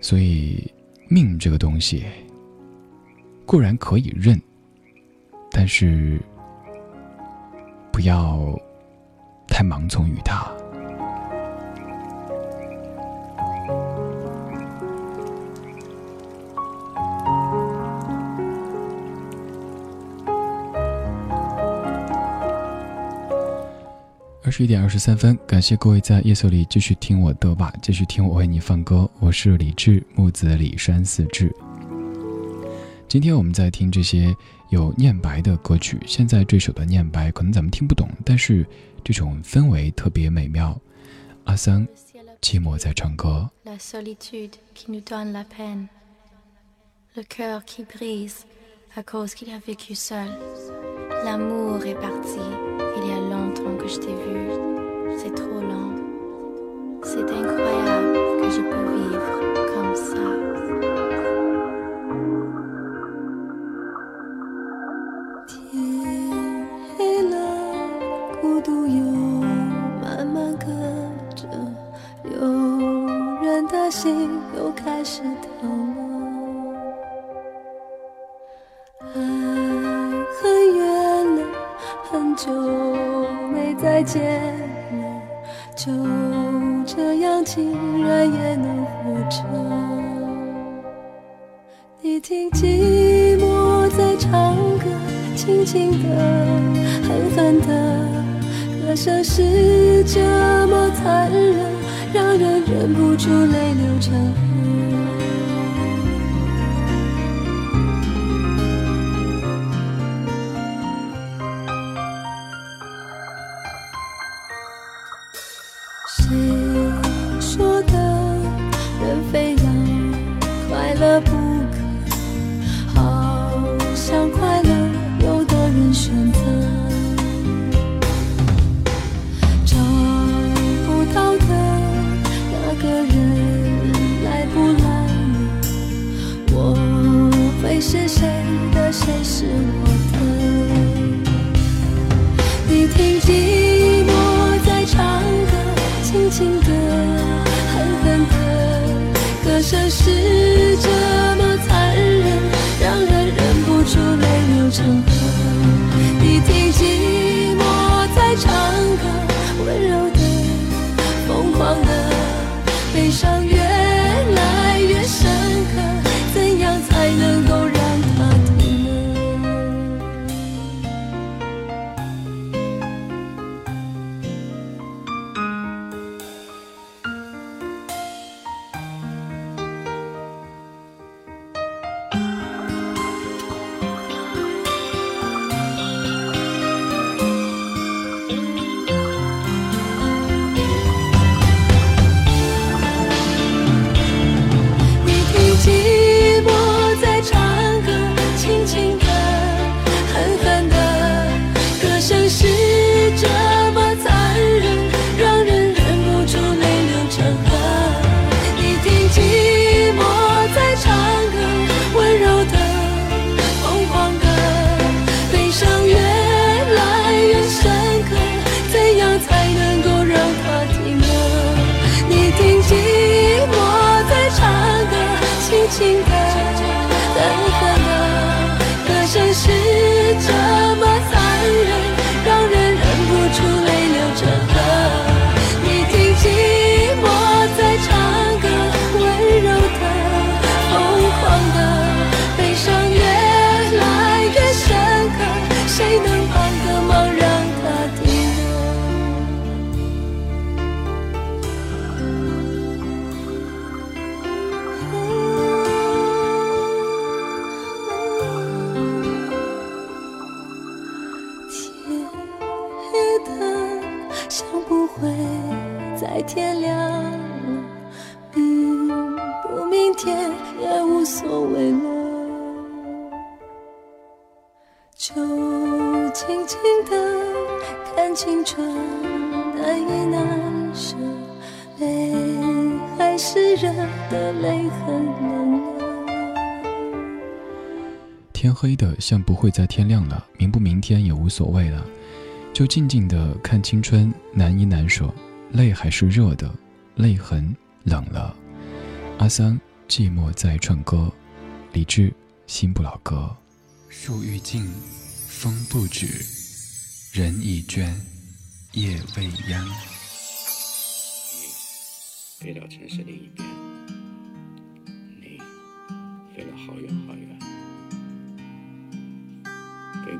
所以。命这个东西固然可以认，但是不要太盲从于它。二十一点二十三分，感谢各位在夜色里继续听我的吧，继续听我为你放歌。我是李志，木子李山四志。今天我们在听这些有念白的歌曲，现在这首的念白可能咱们听不懂，但是这种氛围特别美妙。阿桑，寂寞在唱歌。Que je t'ai vu, c'est trop lent. C'est incroyable que je peux vivre comme ça. Ciel 就见了，就这样竟然也能活着。你听寂寞在唱歌，轻轻的，狠狠的，歌声是这么残忍，让人忍不住泪流成河。谁说的人非要快乐不可？好像快乐，有的人选择找不到的那个人来不来呢？我会是谁的，谁是？黑的像不会再天亮了，明不明天也无所谓了，就静静的看青春难依难舍，泪还是热的，泪痕冷了。阿桑寂寞在唱歌，李志心不老歌。树欲静，风不止，人已倦，夜未央。你飞到城市另一边，你飞了好远好远，飞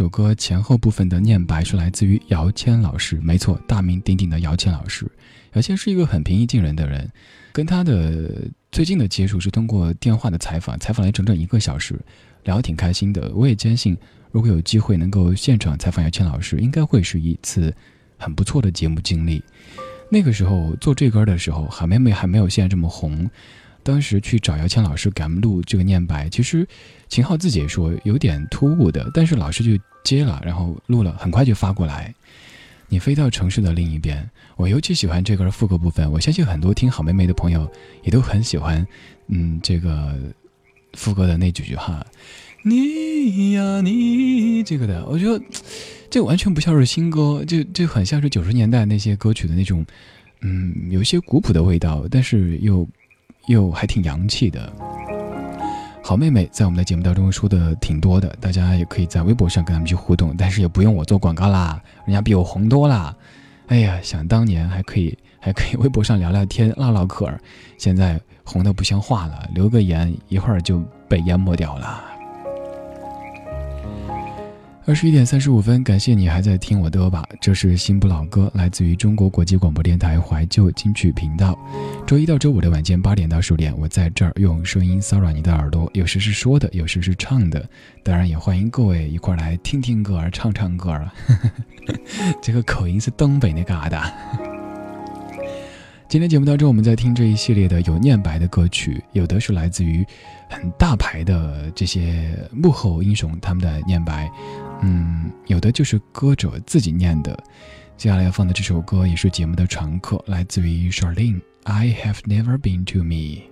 首歌前后部分的念白是来自于姚谦老师，没错，大名鼎鼎的姚谦老师。姚谦是一个很平易近人的人，跟他的最近的接触是通过电话的采访，采访了整整一个小时，聊得挺开心的。我也坚信，如果有机会能够现场采访姚谦老师，应该会是一次很不错的节目经历。那个时候做这歌的时候，好妹妹还没有现在这么红。当时去找姚谦老师给他们录这个念白，其实秦昊自己也说有点突兀的，但是老师就接了，然后录了，很快就发过来。你飞到城市的另一边，我尤其喜欢这个副歌部分。我相信很多听好妹妹的朋友也都很喜欢，嗯，这个副歌的那几句哈，你呀你这个的，我觉得这完全不像是新歌，就就很像是九十年代那些歌曲的那种，嗯，有一些古朴的味道，但是又又还挺洋气的。好妹妹在我们的节目当中说的挺多的，大家也可以在微博上跟他们去互动，但是也不用我做广告啦，人家比我红多啦。哎呀，想当年还可以还可以微博上聊聊天唠唠嗑，现在红的不像话了，留个言一会儿就被淹没掉了。二十一点三十五分，感谢你还在听我的吧，这是新不老歌，来自于中国国际广播电台怀旧金曲频道。周一到周五的晚间八点到十点，我在这儿用声音骚扰你的耳朵，有时是说的，有时是唱的。当然也欢迎各位一块来听听歌儿，唱唱歌儿。这个口音是东北那嘎达。今天节目当中，我们在听这一系列的有念白的歌曲，有的是来自于很大牌的这些幕后英雄他们的念白，嗯，有的就是歌者自己念的。接下来要放的这首歌也是节目的常客，来自于 Charlene。I have never been to me.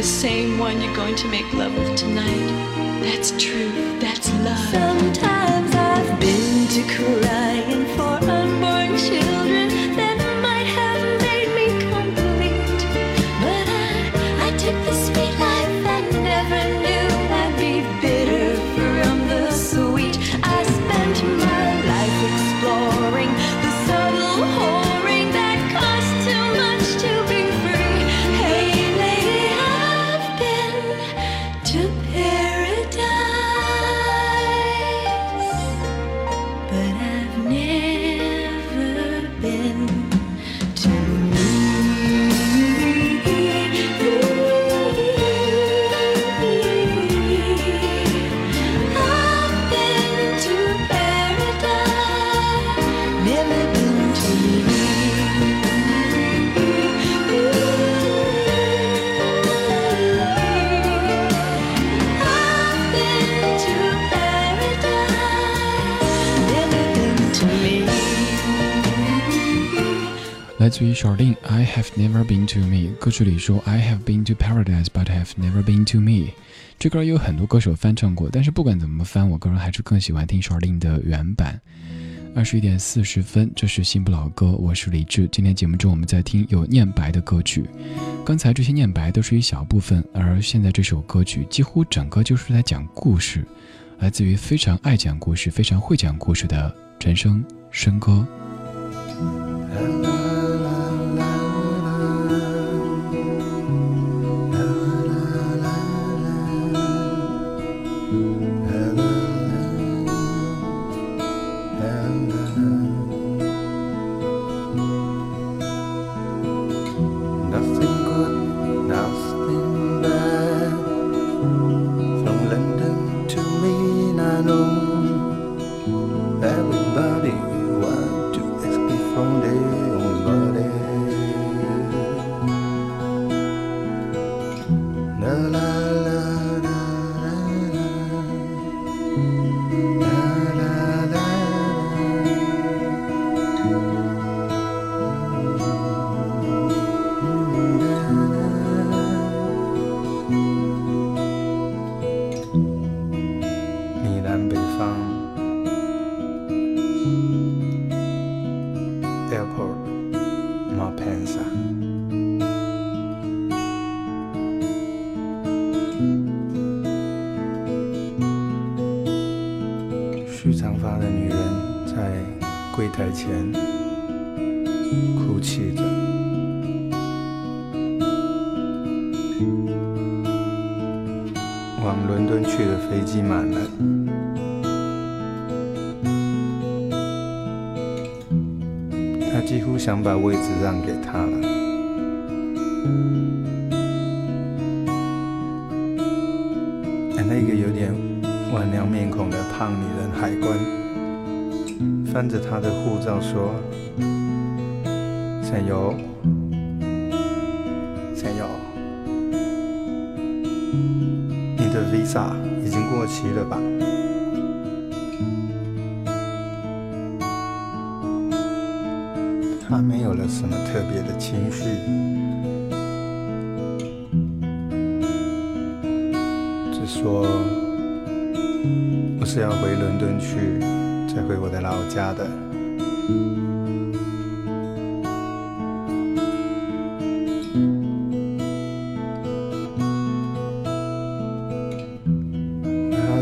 The same one you're going to make love 于 Charlene I have never been to me。歌曲里说 I have been to paradise, but have never been to me。这歌也有很多歌手翻唱过，但是不管怎么翻，我个人还是更喜欢听 Charlene 的原版。二十一点四十分，这是新不老歌，我是李志。今天节目中我们在听有念白的歌曲，刚才这些念白都是一小部分，而现在这首歌曲几乎整个就是在讲故事，来自于非常爱讲故事、非常会讲故事的陈升升哥。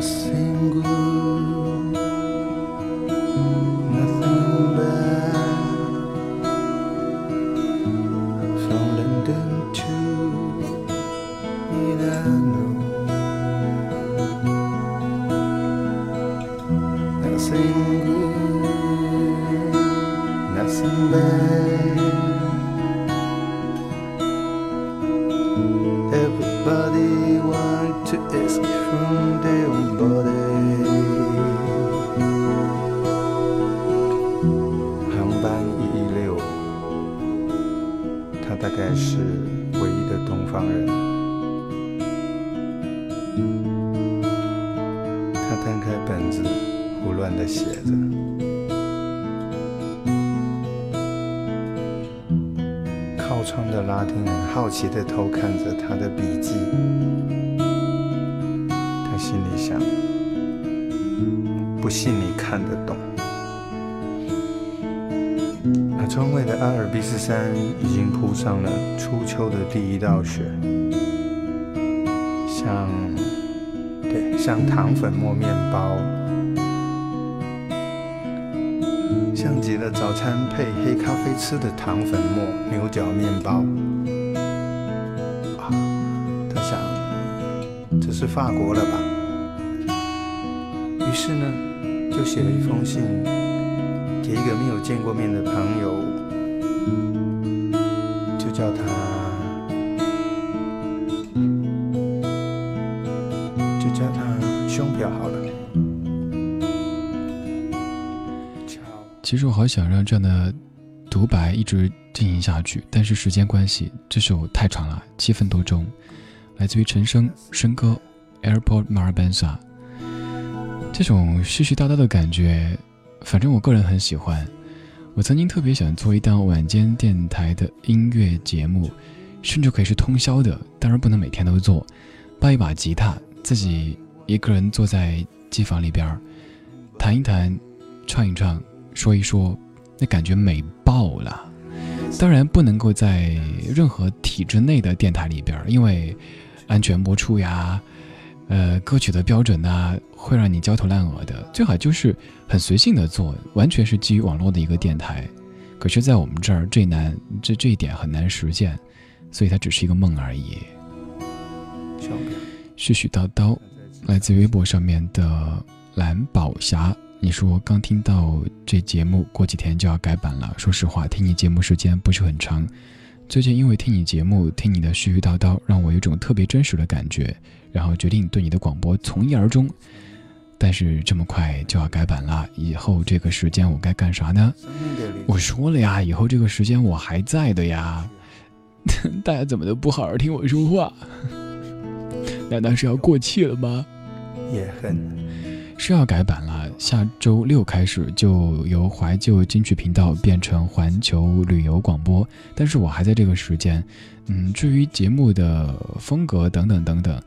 single 奇的偷看着他的笔记，他心里想：不信你看得懂。而窗外的阿尔卑斯山已经铺上了初秋的第一道雪，像，对，像糖粉末面包。像极了早餐配黑咖啡吃的糖粉末牛角面包。是法国了吧？于是呢，就写了一封信给一个没有见过面的朋友，就叫他，就叫他胸表好了。其实我好想让这样的独白一直进行下去，但是时间关系，这首太长了，七分多钟。来自于陈升升歌《Airport Marabensa》，这种絮絮叨叨的感觉，反正我个人很喜欢。我曾经特别想做一档晚间电台的音乐节目，甚至可以是通宵的，当然不能每天都做。抱一把吉他，自己一个人坐在机房里边，弹一弹，唱一唱。说一说，那感觉美爆了。当然不能够在任何体制内的电台里边，因为安全播出呀，呃，歌曲的标准呢，会让你焦头烂额的。最好就是很随性的做，完全是基于网络的一个电台。可是，在我们这儿，这难，这这一点很难实现，所以它只是一个梦而已。絮絮叨叨，来自微博上面的蓝宝霞。你说刚听到这节目，过几天就要改版了。说实话，听你节目时间不是很长。最近因为听你节目，听你的絮絮叨叨，让我有种特别真实的感觉，然后决定对你的广播从一而终。但是这么快就要改版了，以后这个时间我该干啥呢？我说了呀，以后这个时间我还在的呀。大家怎么都不好好听我说话？难道是要过气了吗？也很是要改版了。下周六开始就由怀旧金曲频道变成环球旅游广播，但是我还在这个时间，嗯，至于节目的风格等等等等，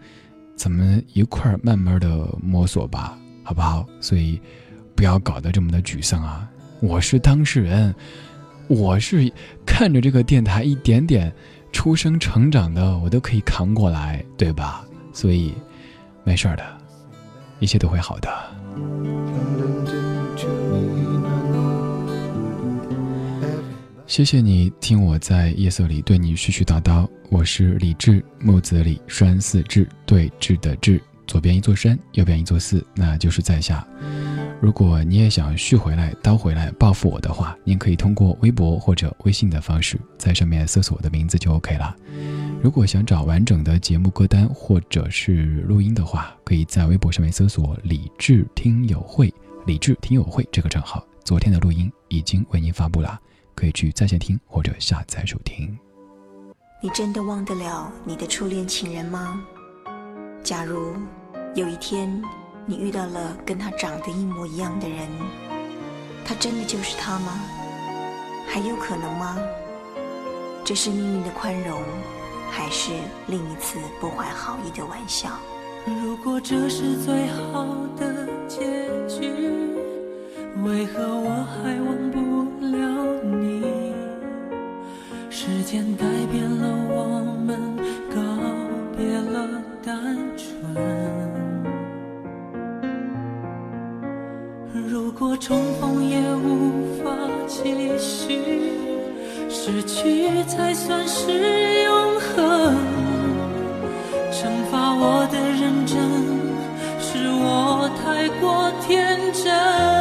咱们一块儿慢慢的摸索吧，好不好？所以不要搞得这么的沮丧啊！我是当事人，我是看着这个电台一点点出生成长的，我都可以扛过来，对吧？所以没事儿的，一切都会好的。谢谢你听我在夜色里对你絮絮叨叨。我是李志，木子李，山寺志，对峙的志，左边一座山，右边一座寺，那就是在下。如果你也想续回来、叨回来报复我的话，您可以通过微博或者微信的方式，在上面搜索我的名字就 OK 了。如果想找完整的节目歌单或者是录音的话，可以在微博上面搜索“李志听友会”，李志听友会这个账号，昨天的录音已经为您发布了。可以去在线听或者下载收听。你真的忘得了你的初恋情人吗？假如有一天你遇到了跟他长得一模一样的人，他真的就是他吗？还有可能吗？这是命运的宽容，还是另一次不怀好意的玩笑？如果这是最好的结局，为何我还忘不了你？时间改变了我们，告别了单纯。如果重逢也无法继续，失去才算是永恒。惩罚我的认真，是我太过天真。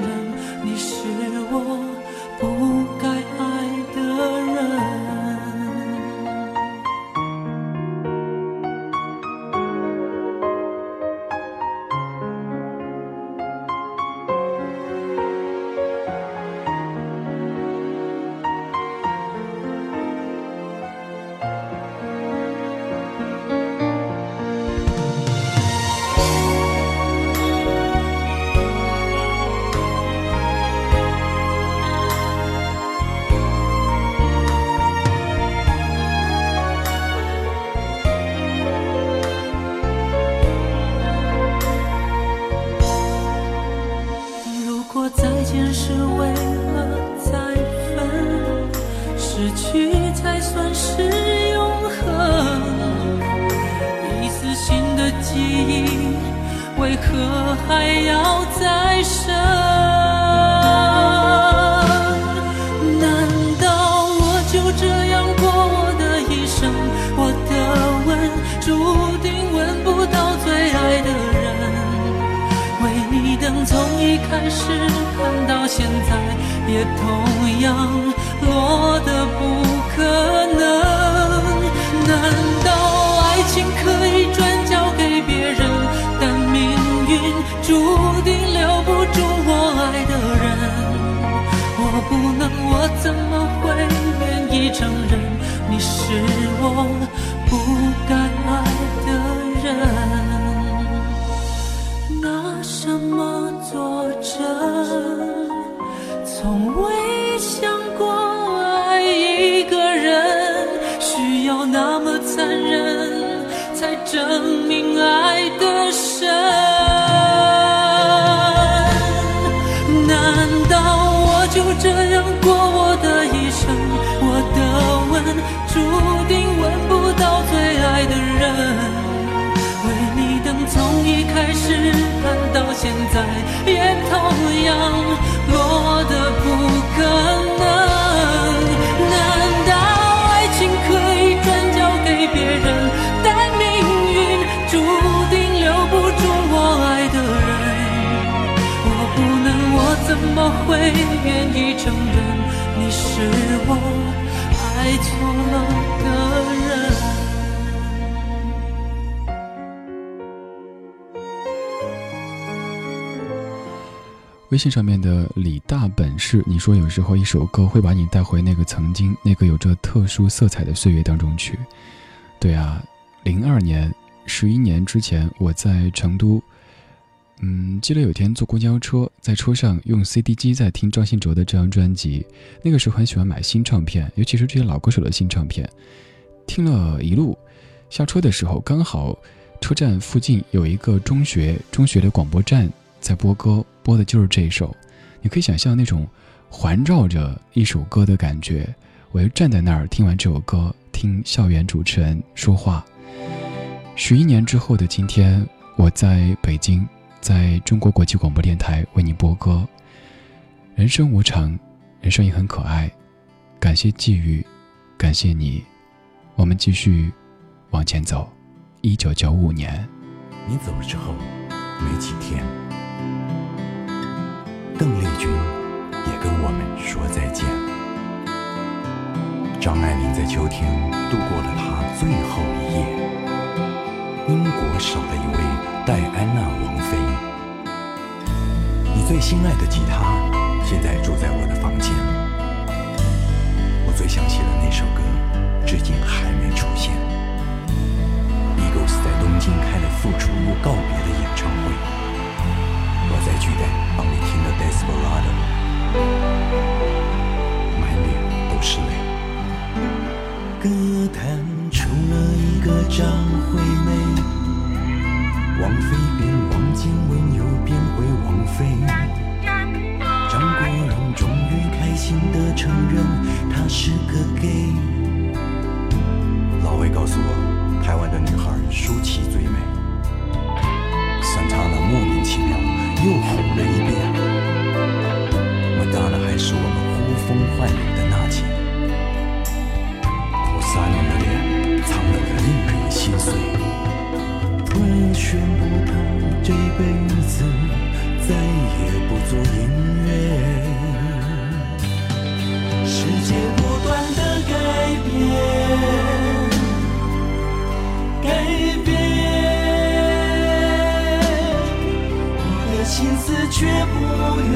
认失去才算是永恒。一丝新的记忆，为何还要再生？难道我就这样过我的一生？我的吻注定吻不到最爱的人。为你等从一开始看到现在，也同样落得可能。难道爱情可以转交给别人，但命运注定留不住我爱的人？我不能，我怎么会愿意承认你是我微信上面的李大本事，你说有时候一首歌会把你带回那个曾经那个有着特殊色彩的岁月当中去。对啊，零二年，十一年之前，我在成都，嗯，记得有天坐公交车，在车上用 CD 机在听张信哲的这张专辑。那个时候很喜欢买新唱片，尤其是这些老歌手的新唱片。听了一路，下车的时候刚好车站附近有一个中学，中学的广播站在播歌。播的就是这一首，你可以想象那种环绕着一首歌的感觉。我又站在那儿听完这首歌，听校园主持人说话。十一年之后的今天，我在北京，在中国国际广播电台为你播歌。人生无常，人生也很可爱。感谢际遇，感谢你，我们继续往前走。一九九五年，你走了之后没几天。邓丽君也跟我们说再见。张爱玲在秋天度过了她最后一夜。英国少了一位戴安娜王妃。你最心爱的吉他现在住在我的房间。承认他是个 gay。老魏告诉我，台湾的女孩舒淇最美。Santana 莫名其妙。又红了一遍。麦当娜还是我们呼风唤雨的娜姐。菩萨娘的脸藏得令人心碎。突然宣布他这辈子再也不做音乐。世界不断的改变，改变，我的心思却不愿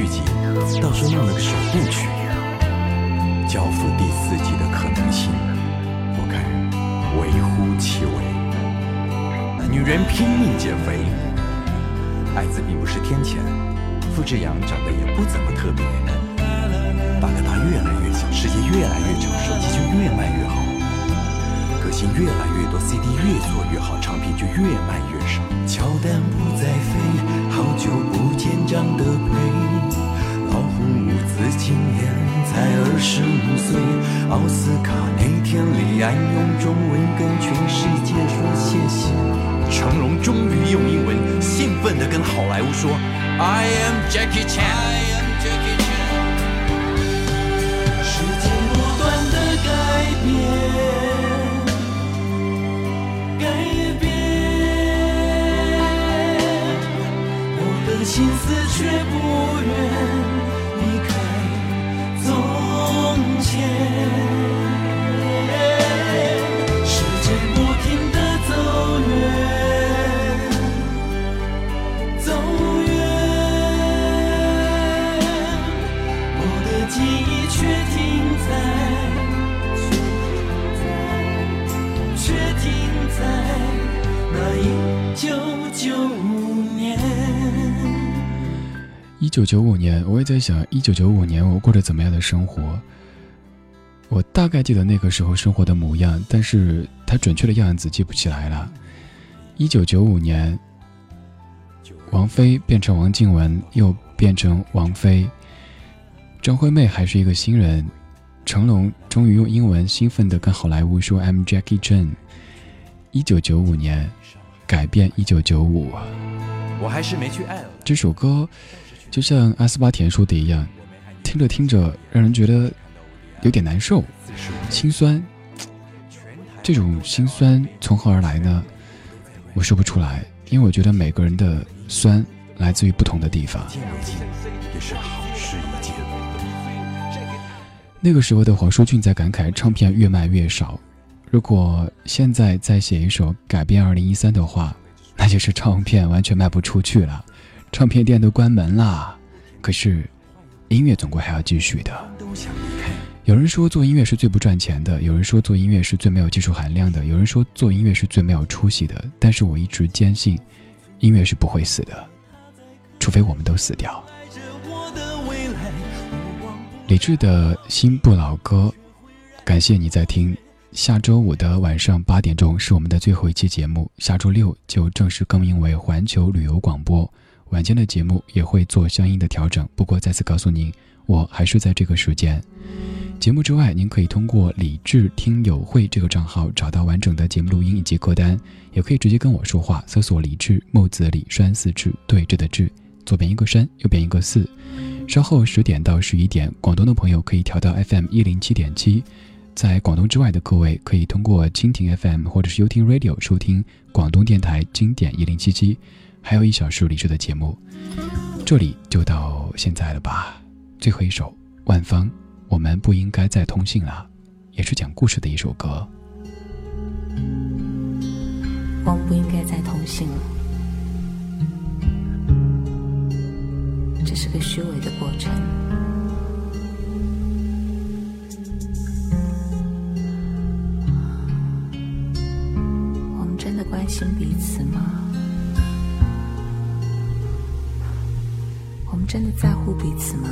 续集，到时候弄了个首部曲，交付第四季的可能性，我看微乎其微。女人拼命减肥，艾滋并不是天谴，傅志阳长得也不怎么特别，大哥大越来越小，世界越来越小，手机就越卖越好，歌星越来越多，CD 越做越好，唱片就越卖越。乔丹不再飞，好久不见长得配。老虎伍兹今年才二十五岁，奥斯卡那天李安用中文跟全世界说谢谢。成龙终于用英文兴奋地跟好莱坞说：“I am Jackie Chan。”时间不断的改变，心思却不愿离开从前。九九五年，我也在想，一九九五年我过着怎么样的生活？我大概记得那个时候生活的模样，但是它准确的样子记不起来了。一九九五年，王菲变成王静雯，又变成王菲。张惠妹还是一个新人，成龙终于用英文兴奋地跟好莱坞说 “I'm Jackie Chan”。一九九五年，改变一九九五。我还是没去爱了。这首歌就像阿斯巴甜说的一样，听着听着让人觉得有点难受、心酸。这种心酸从何而来呢？我说不出来，因为我觉得每个人的酸来自于不同的地方。那个时候的黄舒骏在感慨唱片越卖越少。如果现在再写一首改编二零一三的话，那就是唱片完全卖不出去了，唱片店都关门啦。可是，音乐总归还要继续的。有人说做音乐是最不赚钱的，有人说做音乐是最没有技术含量的，有人说做音乐是最没有出息的。但是我一直坚信，音乐是不会死的，除非我们都死掉。李志的新不老歌，感谢你在听。下周五的晚上八点钟是我们的最后一期节目，下周六就正式更名为环球旅游广播。晚间的节目也会做相应的调整，不过再次告诉您，我还是在这个时间。节目之外，您可以通过李智听友会这个账号找到完整的节目录音以及歌单，也可以直接跟我说话，搜索李智木子李栓四志对峙的志，左边一个山，右边一个四。稍后十点到十一点，广东的朋友可以调到 FM 一零七点七。在广东之外的各位，可以通过蜻蜓 FM 或者是优听 Radio 收听广东电台经典一零七七，还有一小时离去的节目。这里就到现在了吧。最后一首万芳我们不应该再通信了。也是讲故事的一首歌。我们不应该再通信了。这是个虚伪的过程。我们真的关心彼此吗？真的在乎彼此吗？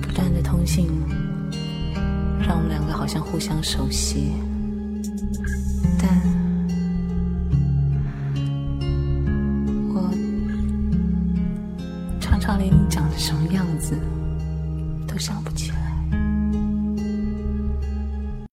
不断的通信，让我们两个好像互相熟悉，